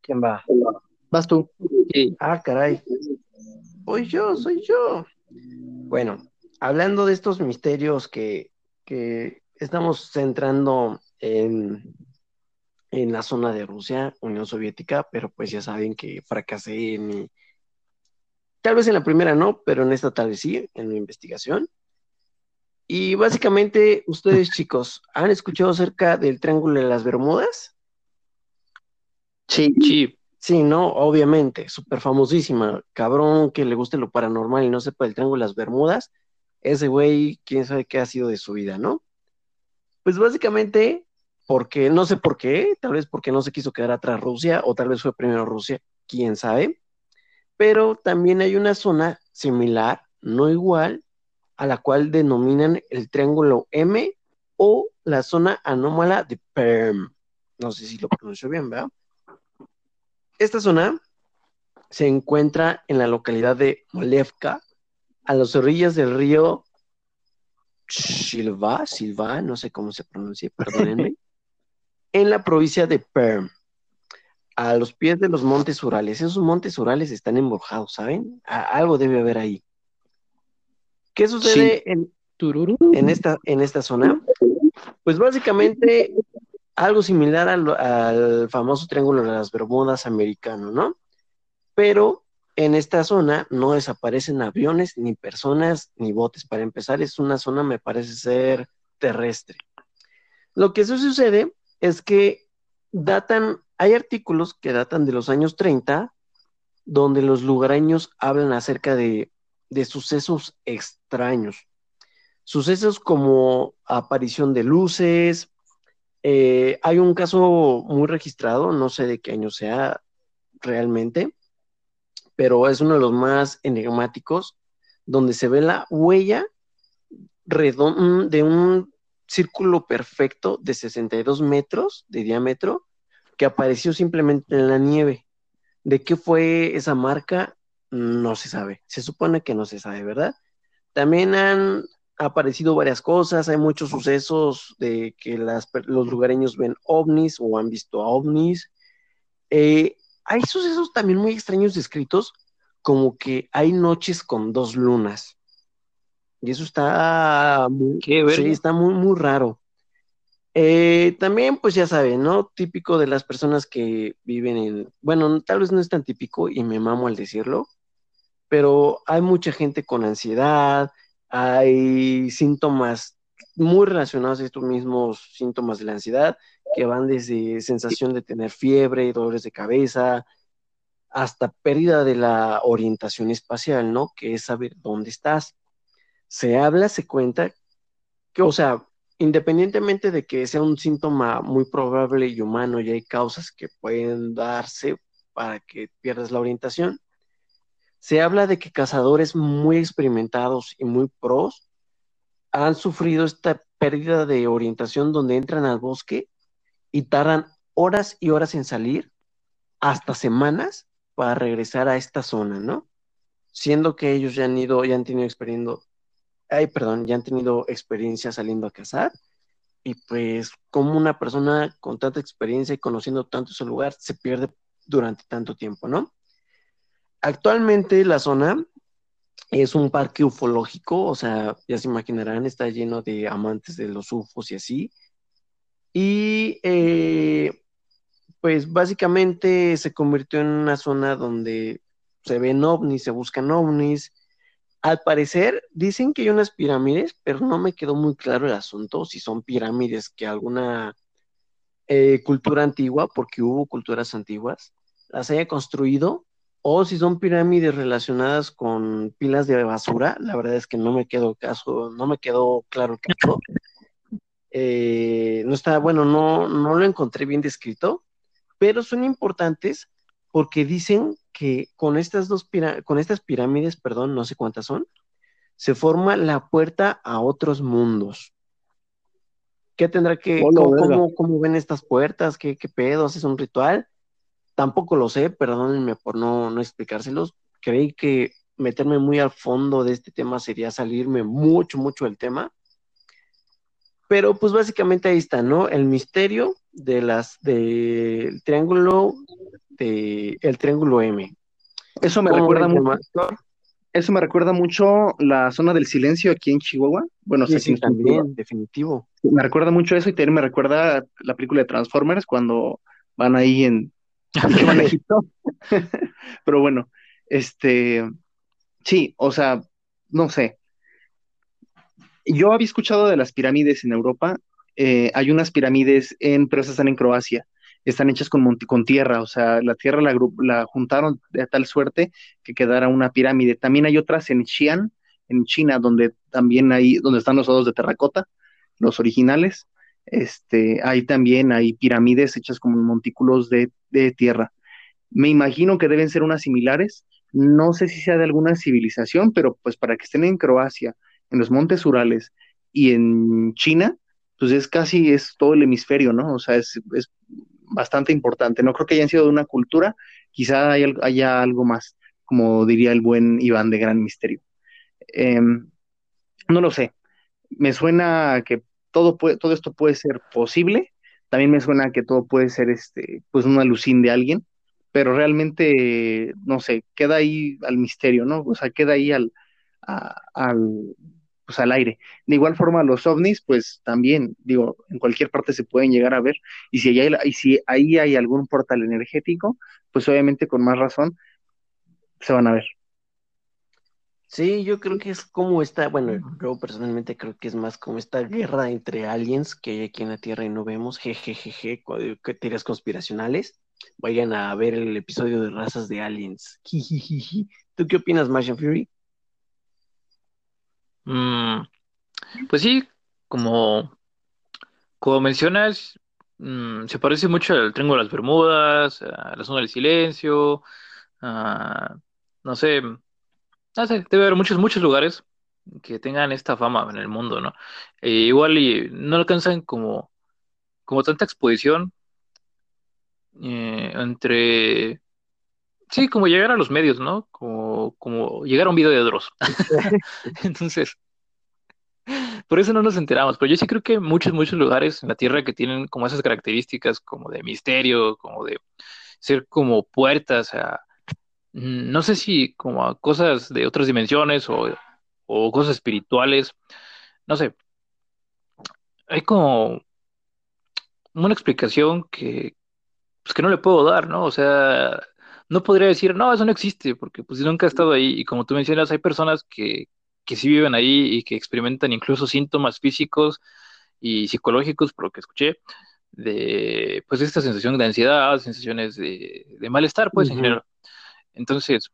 ¿Quién va? Vas tú. Ah, caray. Soy yo, soy yo. Bueno, hablando de estos misterios que, que estamos centrando en, en la zona de Rusia, Unión Soviética, pero pues ya saben que fracasé en mi... Tal vez en la primera no, pero en esta tal vez sí, en mi investigación. Y básicamente, ustedes [LAUGHS] chicos, ¿han escuchado acerca del Triángulo de las Bermudas? Sí, sí. Sí, no, obviamente, súper famosísima. Cabrón que le guste lo paranormal y no sepa el Triángulo de las Bermudas. Ese güey, quién sabe qué ha sido de su vida, ¿no? Pues básicamente, porque, no sé por qué, tal vez porque no se quiso quedar atrás Rusia, o tal vez fue primero Rusia, quién sabe. Pero también hay una zona similar, no igual, a la cual denominan el Triángulo M o la zona anómala de Perm. No sé si lo pronuncio bien, ¿verdad? Esta zona se encuentra en la localidad de Molevka, a las orillas del río Silva, Silva, no sé cómo se pronuncia, perdónenme, [LAUGHS] en la provincia de Perm, a los pies de los montes Urales. Esos montes Urales están embrujados, ¿saben? algo debe haber ahí. ¿Qué sucede en, en, esta, en esta zona? Pues básicamente algo similar al, famoso Triángulo de las Bermudas americano, ¿no? Pero en esta zona no desaparecen aviones, ni personas, ni botes. Para empezar, es una zona, me parece ser terrestre. Lo que sucede es que datan, hay artículos que datan de los años 30, donde los lugareños hablan acerca de, de sucesos extraños. Sucesos como aparición de luces, eh, hay un caso muy registrado, no sé de qué año sea realmente, pero es uno de los más enigmáticos, donde se ve la huella mm, de un círculo perfecto de 62 metros de diámetro que apareció simplemente en la nieve. ¿De qué fue esa marca? No se sabe. Se supone que no se sabe, ¿verdad? También han aparecido varias cosas, hay muchos sucesos de que las, los lugareños ven ovnis o han visto ovnis. Eh, hay sucesos también muy extraños descritos, como que hay noches con dos lunas. Y eso está muy, sí, está muy, muy raro. Eh, también, pues ya saben, ¿no? Típico de las personas que viven en, bueno, tal vez no es tan típico y me mamo al decirlo, pero hay mucha gente con ansiedad, hay síntomas muy relacionados a estos mismos síntomas de la ansiedad, que van desde sensación de tener fiebre, dolores de cabeza, hasta pérdida de la orientación espacial, ¿no? Que es saber dónde estás. Se habla, se cuenta que, o sea, independientemente de que sea un síntoma muy probable y humano, y hay causas que pueden darse para que pierdas la orientación, se habla de que cazadores muy experimentados y muy pros han sufrido esta pérdida de orientación donde entran al bosque y tardan horas y horas en salir, hasta semanas, para regresar a esta zona, ¿no? Siendo que ellos ya han ido, ya han tenido experiencia, ay, perdón, ya han tenido experiencia saliendo a cazar, y pues como una persona con tanta experiencia y conociendo tanto ese lugar se pierde durante tanto tiempo, ¿no? Actualmente la zona es un parque ufológico, o sea, ya se imaginarán, está lleno de amantes de los ufos y así. Y eh, pues básicamente se convirtió en una zona donde se ven ovnis, se buscan ovnis. Al parecer dicen que hay unas pirámides, pero no me quedó muy claro el asunto, si son pirámides que alguna eh, cultura antigua, porque hubo culturas antiguas, las haya construido o si son pirámides relacionadas con pilas de basura, la verdad es que no me quedó caso, no me quedó claro el caso. Eh, no está, bueno, no, no lo encontré bien descrito, pero son importantes porque dicen que con estas dos con estas pirámides, perdón, no sé cuántas son, se forma la puerta a otros mundos. ¿Qué tendrá que, cómo, ven estas puertas? ¿Qué, qué pedos? ¿Es un ritual? Tampoco lo sé, perdónenme por no, no explicárselos. Creí que meterme muy al fondo de este tema sería salirme mucho, mucho del tema. Pero pues básicamente ahí está, ¿no? El misterio de las del triángulo de el triángulo M. Eso me recuerda mucho. Eso me recuerda mucho la zona del silencio aquí en Chihuahua. Bueno, sí, sí también, definitivo. Me recuerda mucho eso y también me recuerda la película de Transformers cuando van ahí en [LAUGHS] [LAUGHS] Pero bueno, este, sí, o sea, no sé. Yo había escuchado de las pirámides en Europa. Eh, hay unas pirámides en, pero esas están en Croacia. Están hechas con, con tierra, o sea, la tierra la, la juntaron de tal suerte que quedara una pirámide. También hay otras en Xi'an, en China, donde también hay, donde están los odos de terracota, los originales. Este, hay también, hay pirámides hechas como montículos de, tierra. Me imagino que deben ser unas similares. No sé si sea de alguna civilización, pero pues para que estén en Croacia, en los montes Urales y en China, pues es casi, es todo el hemisferio, ¿no? O sea, es, bastante importante. No creo que hayan sido de una cultura, quizá haya, algo más, como diría el buen Iván de Gran Misterio. Em, no lo sé. Me suena que todo, puede, todo esto puede ser posible. También me suena que todo puede ser este, pues una alucín de alguien, pero realmente, no sé, queda ahí al misterio, ¿no? O sea, queda ahí al, al, pues al aire. De igual forma, los ovnis, pues también, digo, en cualquier parte se pueden llegar a ver, y si, hay, y si ahí hay algún portal energético, pues obviamente con más razón se van a ver. Sí, yo creo que es como esta, bueno, yo personalmente creo que es más como esta guerra entre aliens que hay aquí en la Tierra y no vemos, jejejeje, teorías conspiracionales. Vayan a ver el episodio de razas de aliens. [LAUGHS] ¿Tú qué opinas, Martian Fury? Mm, pues sí, como, como mencionas, mm, se parece mucho al Triángulo de las Bermudas, a la zona del silencio, no sé, debe haber muchos, muchos lugares que tengan esta fama en el mundo, ¿no? E igual y no alcanzan como, como tanta exposición eh, entre... Sí, como llegar a los medios, ¿no? Como, como llegar a un video de Dross. [LAUGHS] [LAUGHS] Entonces, por eso no nos enteramos. Pero yo sí creo que muchos, muchos lugares en la Tierra que tienen como esas características como de misterio, como de ser como puertas a, no sé si como a cosas de otras dimensiones o, cosas espirituales, no sé, hay como una explicación que, pues que no le puedo dar, ¿no? O sea, no podría decir, no, eso no existe, porque pues nunca he estado ahí, y como tú mencionas, hay personas que, que sí viven ahí y que experimentan incluso síntomas físicos y psicológicos, por lo que escuché, de pues esta sensación de ansiedad, sensaciones de, malestar, pues en general. Entonces,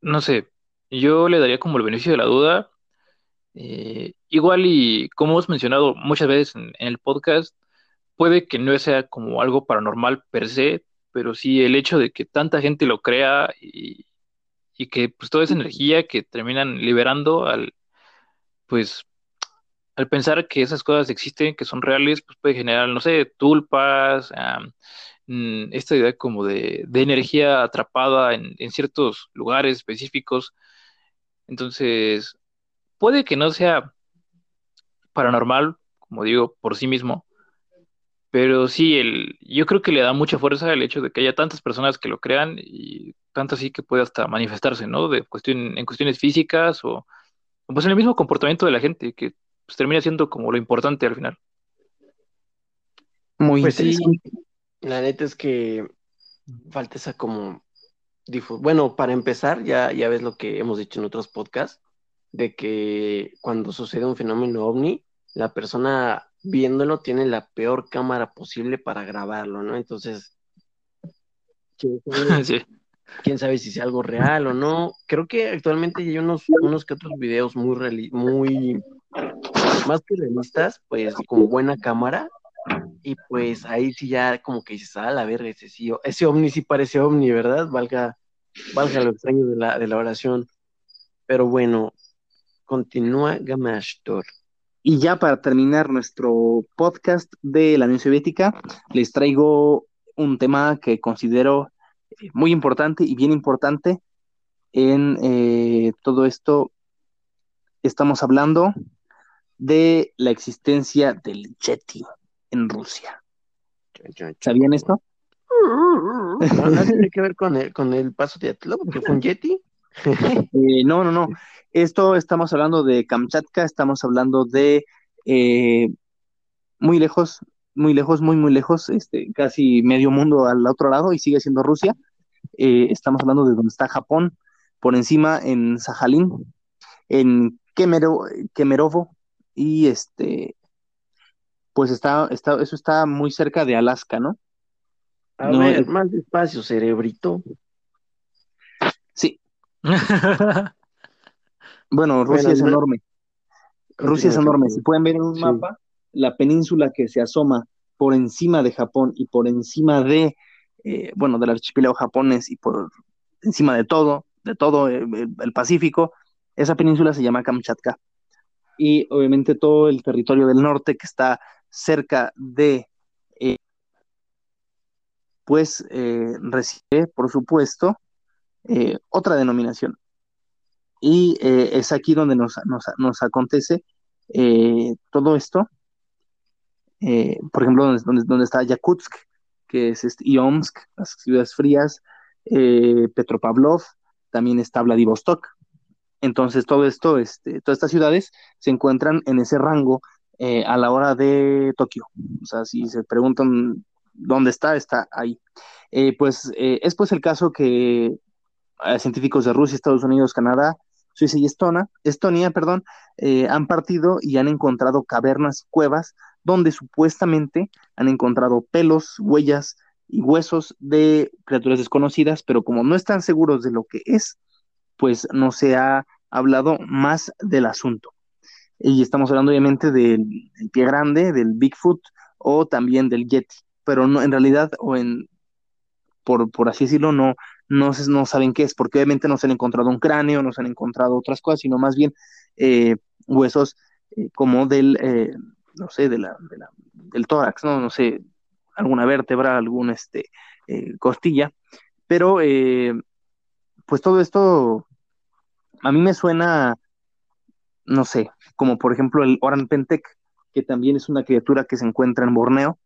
no sé, yo le daría como el beneficio de la duda. Eh, igual y como hemos mencionado muchas veces en, el podcast, puede que no sea como algo paranormal per se, pero sí el hecho de que tanta gente lo crea y, y que pues toda esa energía que terminan liberando al, pues, al pensar que esas cosas existen, que son reales, pues puede generar, no sé, tulpas, mm, esta idea como de, energía atrapada en, ciertos lugares específicos. Entonces, puede que no sea paranormal, como digo, por sí mismo, pero sí, el, yo creo que le da mucha fuerza el hecho de que haya tantas personas que lo crean y tanto así que puede hasta manifestarse, ¿no? De cuestión, en cuestiones físicas o, pues en el mismo comportamiento de la gente, que pues, termina siendo como lo importante al final. Muy pues sí, la neta es que falta esa como bueno, para empezar, ya, ya ves lo que hemos dicho en otros podcasts, de que cuando sucede un fenómeno ovni, la persona viéndolo tiene la peor cámara posible para grabarlo, ¿no? Entonces, quién sabe [LAUGHS] si es algo real o no. Creo que actualmente hay unos, unos que otros videos muy, muy, más que realistas, pues con buena cámara. Y pues ahí sí ya como que dices, ah, la verga, ese sí, ese ovni sí parece ovni, ¿verdad? Valga, valga lo extraño de la, de la oración. Pero bueno, continúa Gamashtor. Y ya para terminar nuestro podcast de la Unión Soviética, les traigo un tema que considero muy importante y bien importante en eh, todo esto. Estamos hablando de la existencia del Yeti en Rusia. ¿Sabían esto? ¿No tiene que ver con el, con el paso de Atlo, porque fue un Yeti? Eh, no, no, no. Esto estamos hablando de Kamchatka, estamos hablando de eh, muy lejos, muy lejos, muy, muy lejos, este, casi medio mundo al otro lado y sigue siendo Rusia. Eh, estamos hablando de donde está Japón, por encima en Sajalín, en Kemero, Kemerovo, y este, pues está, está, eso está muy cerca de Alaska, ¿no? A ver, más despacio, cerebrito. Sí. [LAUGHS] Bueno, Rusia es enorme. Rusia es enorme. Si pueden ver en un mapa, la península que se asoma por encima de Japón y por encima de, eh, bueno, del archipiélago japonés y por encima de todo, de todo eh, el, Pacífico, esa península se llama Kamchatka. Y obviamente todo el territorio del norte que está cerca de, eh, pues recibe, por supuesto, otra denominación, y eh, es aquí donde nos, nos, acontece eh, todo esto. Eh, por ejemplo, donde, está Yakutsk, que es este, las ciudades frías, Petropavlov, también está Vladivostok. Entonces, todo esto, este, todas estas ciudades se encuentran en ese rango a la hora de Tokio. O sea, si se preguntan dónde está, está ahí. pues es pues el caso que científicos de Rusia, Estados Unidos, Canadá, Suiza y Estonia, perdón, eh, han partido y han encontrado cavernas y cuevas donde supuestamente han encontrado pelos, huellas y huesos de criaturas desconocidas, pero como no están seguros de lo que es, pues no se ha hablado más del asunto. Y estamos hablando obviamente del, pie grande, del Bigfoot o también del Yeti, pero no en realidad o en por, por así decirlo, no, no, no saben qué es, porque obviamente no se han encontrado un cráneo, no se han encontrado otras cosas, sino más bien eh, huesos eh, como del, eh, no sé, de la, del tórax, ¿no? No sé, alguna vértebra, alguna este, costilla, pero pues todo esto a mí me suena, no sé, como por ejemplo el Oran Pentec, que también es una criatura que se encuentra en Borneo,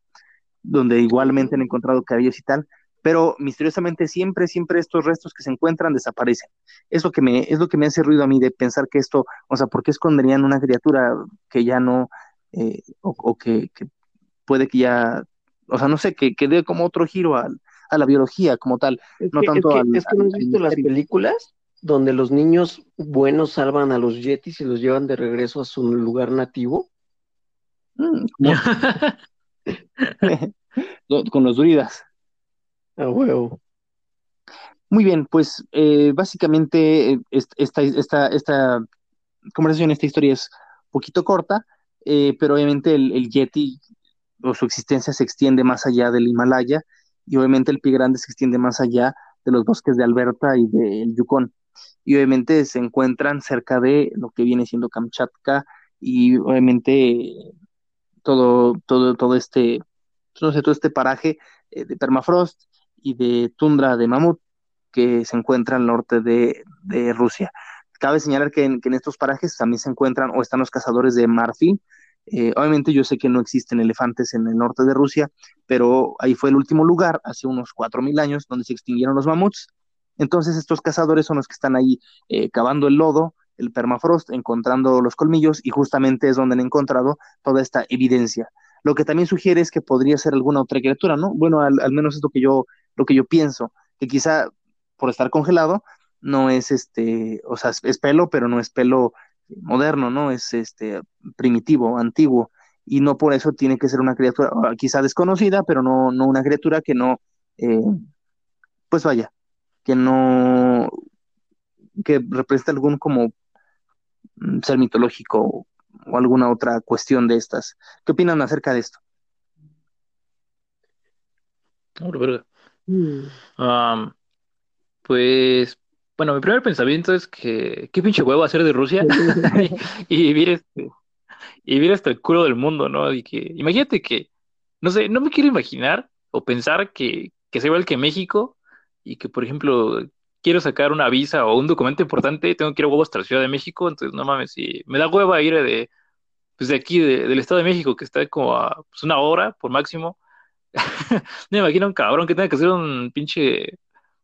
donde igualmente han encontrado cabellos y tal, pero misteriosamente siempre, siempre estos restos que se encuentran desaparecen. Es lo que me, es lo que me hace ruido a mí de pensar que esto, o sea, ¿por qué esconderían una criatura que ya no, eh, o, que, puede que ya, o sea, no sé, que, que dé como otro giro a, la biología como tal, no tanto es que, es que no has visto las películas donde los niños buenos salvan a los yetis y los llevan de regreso a su lugar nativo. Mm, [LAUGHS] con los druidas. Ah, huevo. Muy bien, pues eh, básicamente eh, esta, esta, esta conversación, esta historia es un poquito corta, eh, pero obviamente el, Yeti o su existencia se extiende más allá del Himalaya y obviamente el pie grande se extiende más allá de los bosques de Alberta y del Yukon. Y obviamente se encuentran cerca de lo que viene siendo Kamchatka y obviamente todo, todo, todo este, no sé, todo este paraje eh, de permafrost y de tundra de mamut que se encuentra al norte de, Rusia. Cabe señalar que en, estos parajes también se encuentran o están los cazadores de marfil. Eh, obviamente yo sé que no existen elefantes en el norte de Rusia, pero ahí fue el último lugar, hace unos 4.000 años, donde se extinguieron los mamuts. Entonces estos cazadores son los que están ahí eh, cavando el lodo, el permafrost, encontrando los colmillos y justamente es donde han encontrado toda esta evidencia. Lo que también sugiere es que podría ser alguna otra criatura, ¿no? Bueno, al, menos es lo que yo, lo que yo pienso, que quizá por estar congelado no es este, o sea, es, pelo, pero no es pelo moderno, ¿no? Es este primitivo, antiguo, y no por eso tiene que ser una criatura ah, quizá desconocida, pero no, no una criatura que no, eh, pues vaya, que no, que representa algún como mm, ser mitológico o alguna otra cuestión de estas. ¿Qué opinan acerca de esto? Um, pues, bueno, mi primer pensamiento es que qué pinche huevo hacer de Rusia [LAUGHS] [LAUGHS] y, vivir este, y vivir hasta el culo del mundo, ¿no? Y que, imagínate que, no sé, no me quiero imaginar o pensar que, que sea igual que México y que, por ejemplo, quiero sacar una visa o un documento importante, tengo que ir a huevo hasta la Ciudad de México, entonces no mames, si me da hueva ir de, pues de aquí, del Estado de México, que está como a pues, una hora por máximo. [LAUGHS] me imagino un cabrón que tenga que hacer un pinche,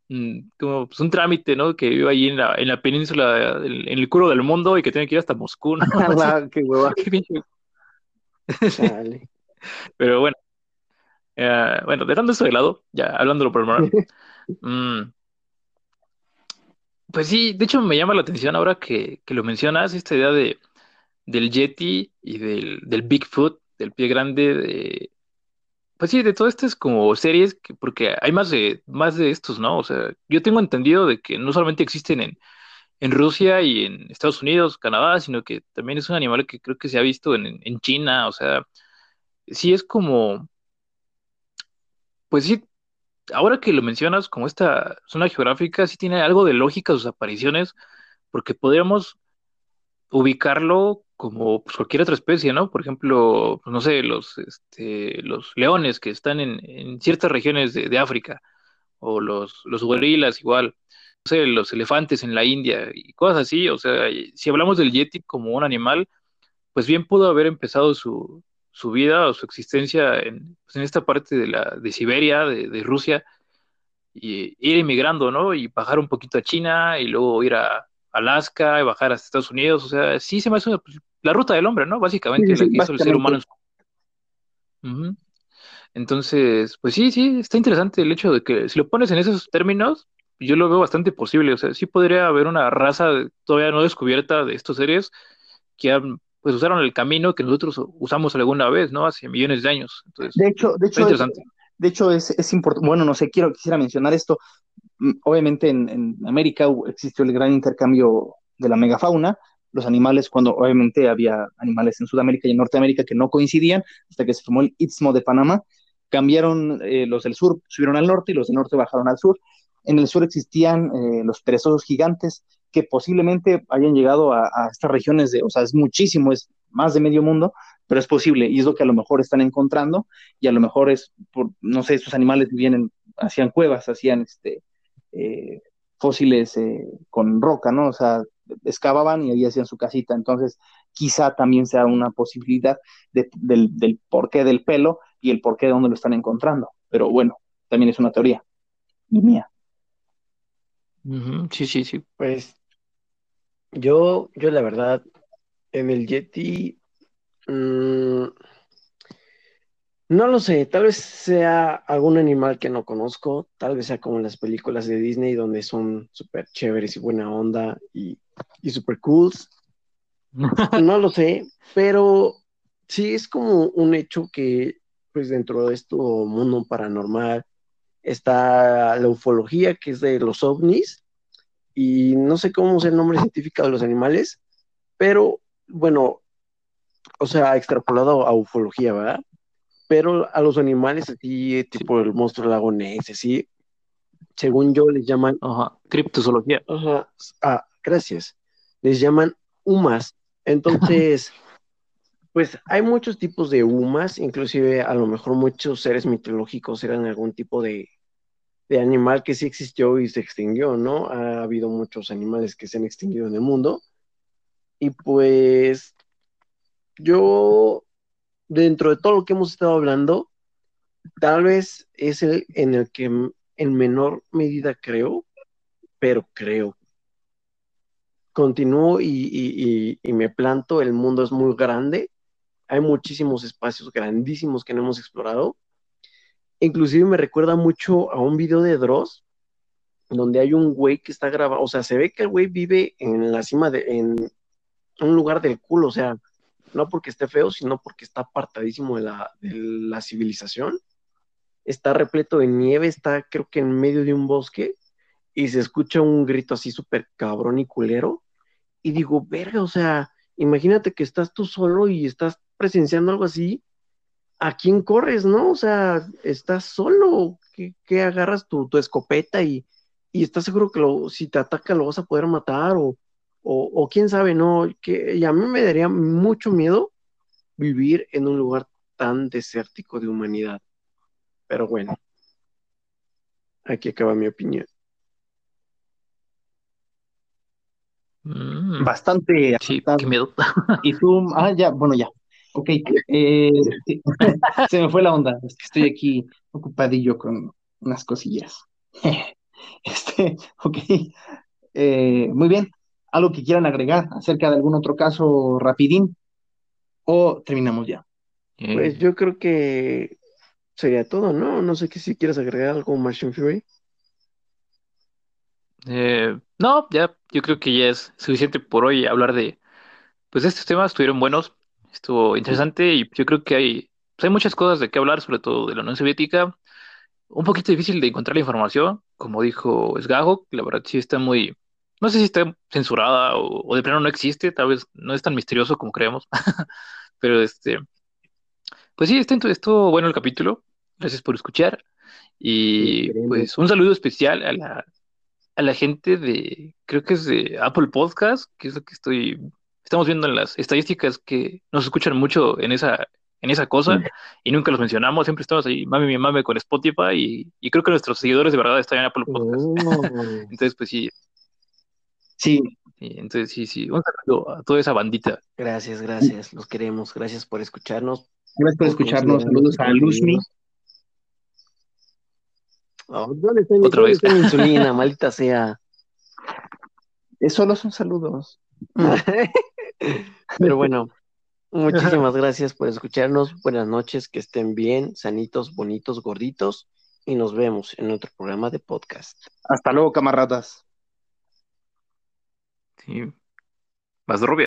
mm, como pues, un trámite, ¿no? Que vive ahí en la, en la península, en, el culo del mundo y que tiene que ir hasta Moscú, ¿no? [LAUGHS] qué hueva. [LAUGHS] Pero bueno, eh, bueno, dejando eso de lado, ya hablándolo por el mm, pues sí, de hecho me llama la atención ahora que, lo mencionas, esta idea de, del Yeti y del, del Bigfoot, del pie grande, de, pues sí, de todas estas como series, que, porque hay más de, más de estos, ¿no? O sea, yo tengo entendido de que no solamente existen en, en Rusia y en Estados Unidos, Canadá, sino que también es un animal que creo que se ha visto en, en China, o sea, sí es como, pues sí, ahora que lo mencionas, como esta zona geográfica, sí tiene algo de lógica sus apariciones, porque podríamos ubicarlo como pues, cualquier otra especie, ¿no? Por ejemplo, no sé, los, este, los leones que están en, ciertas regiones de, África, o los, los gorilas igual, no sé, los elefantes en la India y cosas así. O sea, si hablamos del yeti como un animal, pues bien pudo haber empezado su, su vida o su existencia en, pues, en esta parte de, la, de Siberia, de, Rusia, y ir emigrando, ¿no? Y bajar un poquito a China y luego ir a Alaska y bajar hasta Estados Unidos. O sea, sí se me hace pues, la ruta del hombre, ¿no? Básicamente la que hizo el ser humano. Entonces, pues sí, sí, está interesante el hecho de que si lo pones en esos términos, yo lo veo bastante posible. O sea, sí podría haber una raza todavía no descubierta de estos seres que han pues usaron el camino que nosotros usamos alguna vez, ¿no? Hace millones de años. Entonces, de hecho, de hecho, es, de hecho es, importante, bueno, no sé, quiero, quisiera mencionar esto. Mm, obviamente en, América existió el gran intercambio de la megafauna, los animales, cuando obviamente había animales en Sudamérica y en Norteamérica que no coincidían, hasta que se formó el Istmo de Panamá, cambiaron eh, los del sur, subieron al norte y los del norte bajaron al sur. En el sur existían eh, los perezosos gigantes, que posiblemente hayan llegado a, estas regiones de, o sea, es muchísimo, es más de medio mundo, pero es posible y es lo que a lo mejor están encontrando y a lo mejor es, por, no sé, estos animales vienen, hacían cuevas, hacían este, eh, fósiles eh, con roca, ¿no? O sea, excavaban y ahí hacían su casita, entonces quizá también sea una posibilidad del, del porqué del pelo y el porqué de dónde lo están encontrando, pero bueno, también es una teoría y mía. Sí, sí, sí. Pues yo, yo la verdad, en el Yeti, mm, no lo sé, tal vez sea algún animal que no conozco, tal vez sea como en las películas de Disney donde son súper chéveres y buena onda y, y súper cool. [LAUGHS] No lo sé, pero sí es como un hecho que, pues dentro de este mundo paranormal, está la ufología, que es de los ovnis, y no sé cómo es el nombre científico de los animales, pero bueno, o sea, extrapolado a ufología, ¿verdad? Pero a los animales así, tipo el monstruo lagonés, así, según yo les llaman... Ajá, criptozoología. Ajá, ah, gracias. Les llaman humas. Entonces, [LAUGHS] pues hay muchos tipos de humas, inclusive a lo mejor muchos seres mitológicos eran algún tipo de, de animal que sí existió y se extinguió, ¿no? Ha habido muchos animales que se han extinguido en el mundo. Y pues yo, dentro de todo lo que hemos estado hablando, tal vez es el en el que en menor medida creo, pero creo. Continúo y, y, me planto, el mundo es muy grande, hay muchísimos espacios grandísimos que no hemos explorado. Inclusive me recuerda mucho a un video de Dross, donde hay un güey que está grabado, o sea, se ve que el güey vive en la cima de, en un lugar del culo, o sea, no porque esté feo, sino porque está apartadísimo de la, de la civilización. Está repleto de nieve, está creo que en medio de un bosque y se escucha un grito así súper cabrón y culero. Y digo, verga, o sea, imagínate que estás tú solo y estás presenciando algo así. ¿A quién corres, no? O sea, estás solo, que, agarras tu, tu escopeta y, y, estás seguro que lo, si te ataca lo vas a poder matar o, o, quién sabe, no, que y a mí me daría mucho miedo vivir en un lugar tan desértico de humanidad. Pero bueno, aquí acaba mi opinión. Mm. Bastante. Sí, qué miedo. Y tú, [LAUGHS] ah, ya, bueno, ya. Ok, eh, [LAUGHS] se me fue la onda. Estoy aquí ocupadillo con unas cosillas. [LAUGHS] Este, ok. Eh, muy bien algo que quieran agregar acerca de algún otro caso rapidín o terminamos ya. Eh, pues yo creo que sería todo, ¿no? No sé que si quieres agregar algo, Machine Fury. Eh, no, ya, yo creo que ya es suficiente por hoy hablar de, pues estos temas estuvieron buenos, estuvo interesante y yo creo que hay, pues, hay muchas cosas de qué hablar, sobre todo de la Unión Soviética. Un poquito difícil de encontrar la información, como dijo Sgajo, que la verdad sí está muy, no sé si está censurada o, de plano no existe, tal vez no es tan misterioso como creemos. [LAUGHS] Pero este, pues sí, está estuvo bueno el capítulo. Gracias por escuchar. Y pues un saludo especial a la, a la gente de, creo que es de Apple Podcast, que es lo que estoy, estamos viendo en las estadísticas que nos escuchan mucho en esa, en esa cosa y nunca los mencionamos, siempre estamos ahí, mami, mi mame con Spotify y, y, creo que nuestros seguidores de verdad están en Apple Podcast. Oh. [LAUGHS] Entonces, pues sí, Sí. entonces, sí, sí. Un saludo a toda esa bandita. Gracias, gracias. Los queremos. Gracias por escucharnos. Gracias por escucharnos. Saludos a Luzmi. Oh, Otra vez. insulina, [LAUGHS] maldita sea. Es solo son saludos. [LAUGHS] Pero bueno, muchísimas [LAUGHS] gracias por escucharnos. Buenas noches, que estén bien, sanitos, bonitos, gorditos. Y nos vemos en otro programa de podcast. Hasta luego, camaradas. Sí. Más rubia.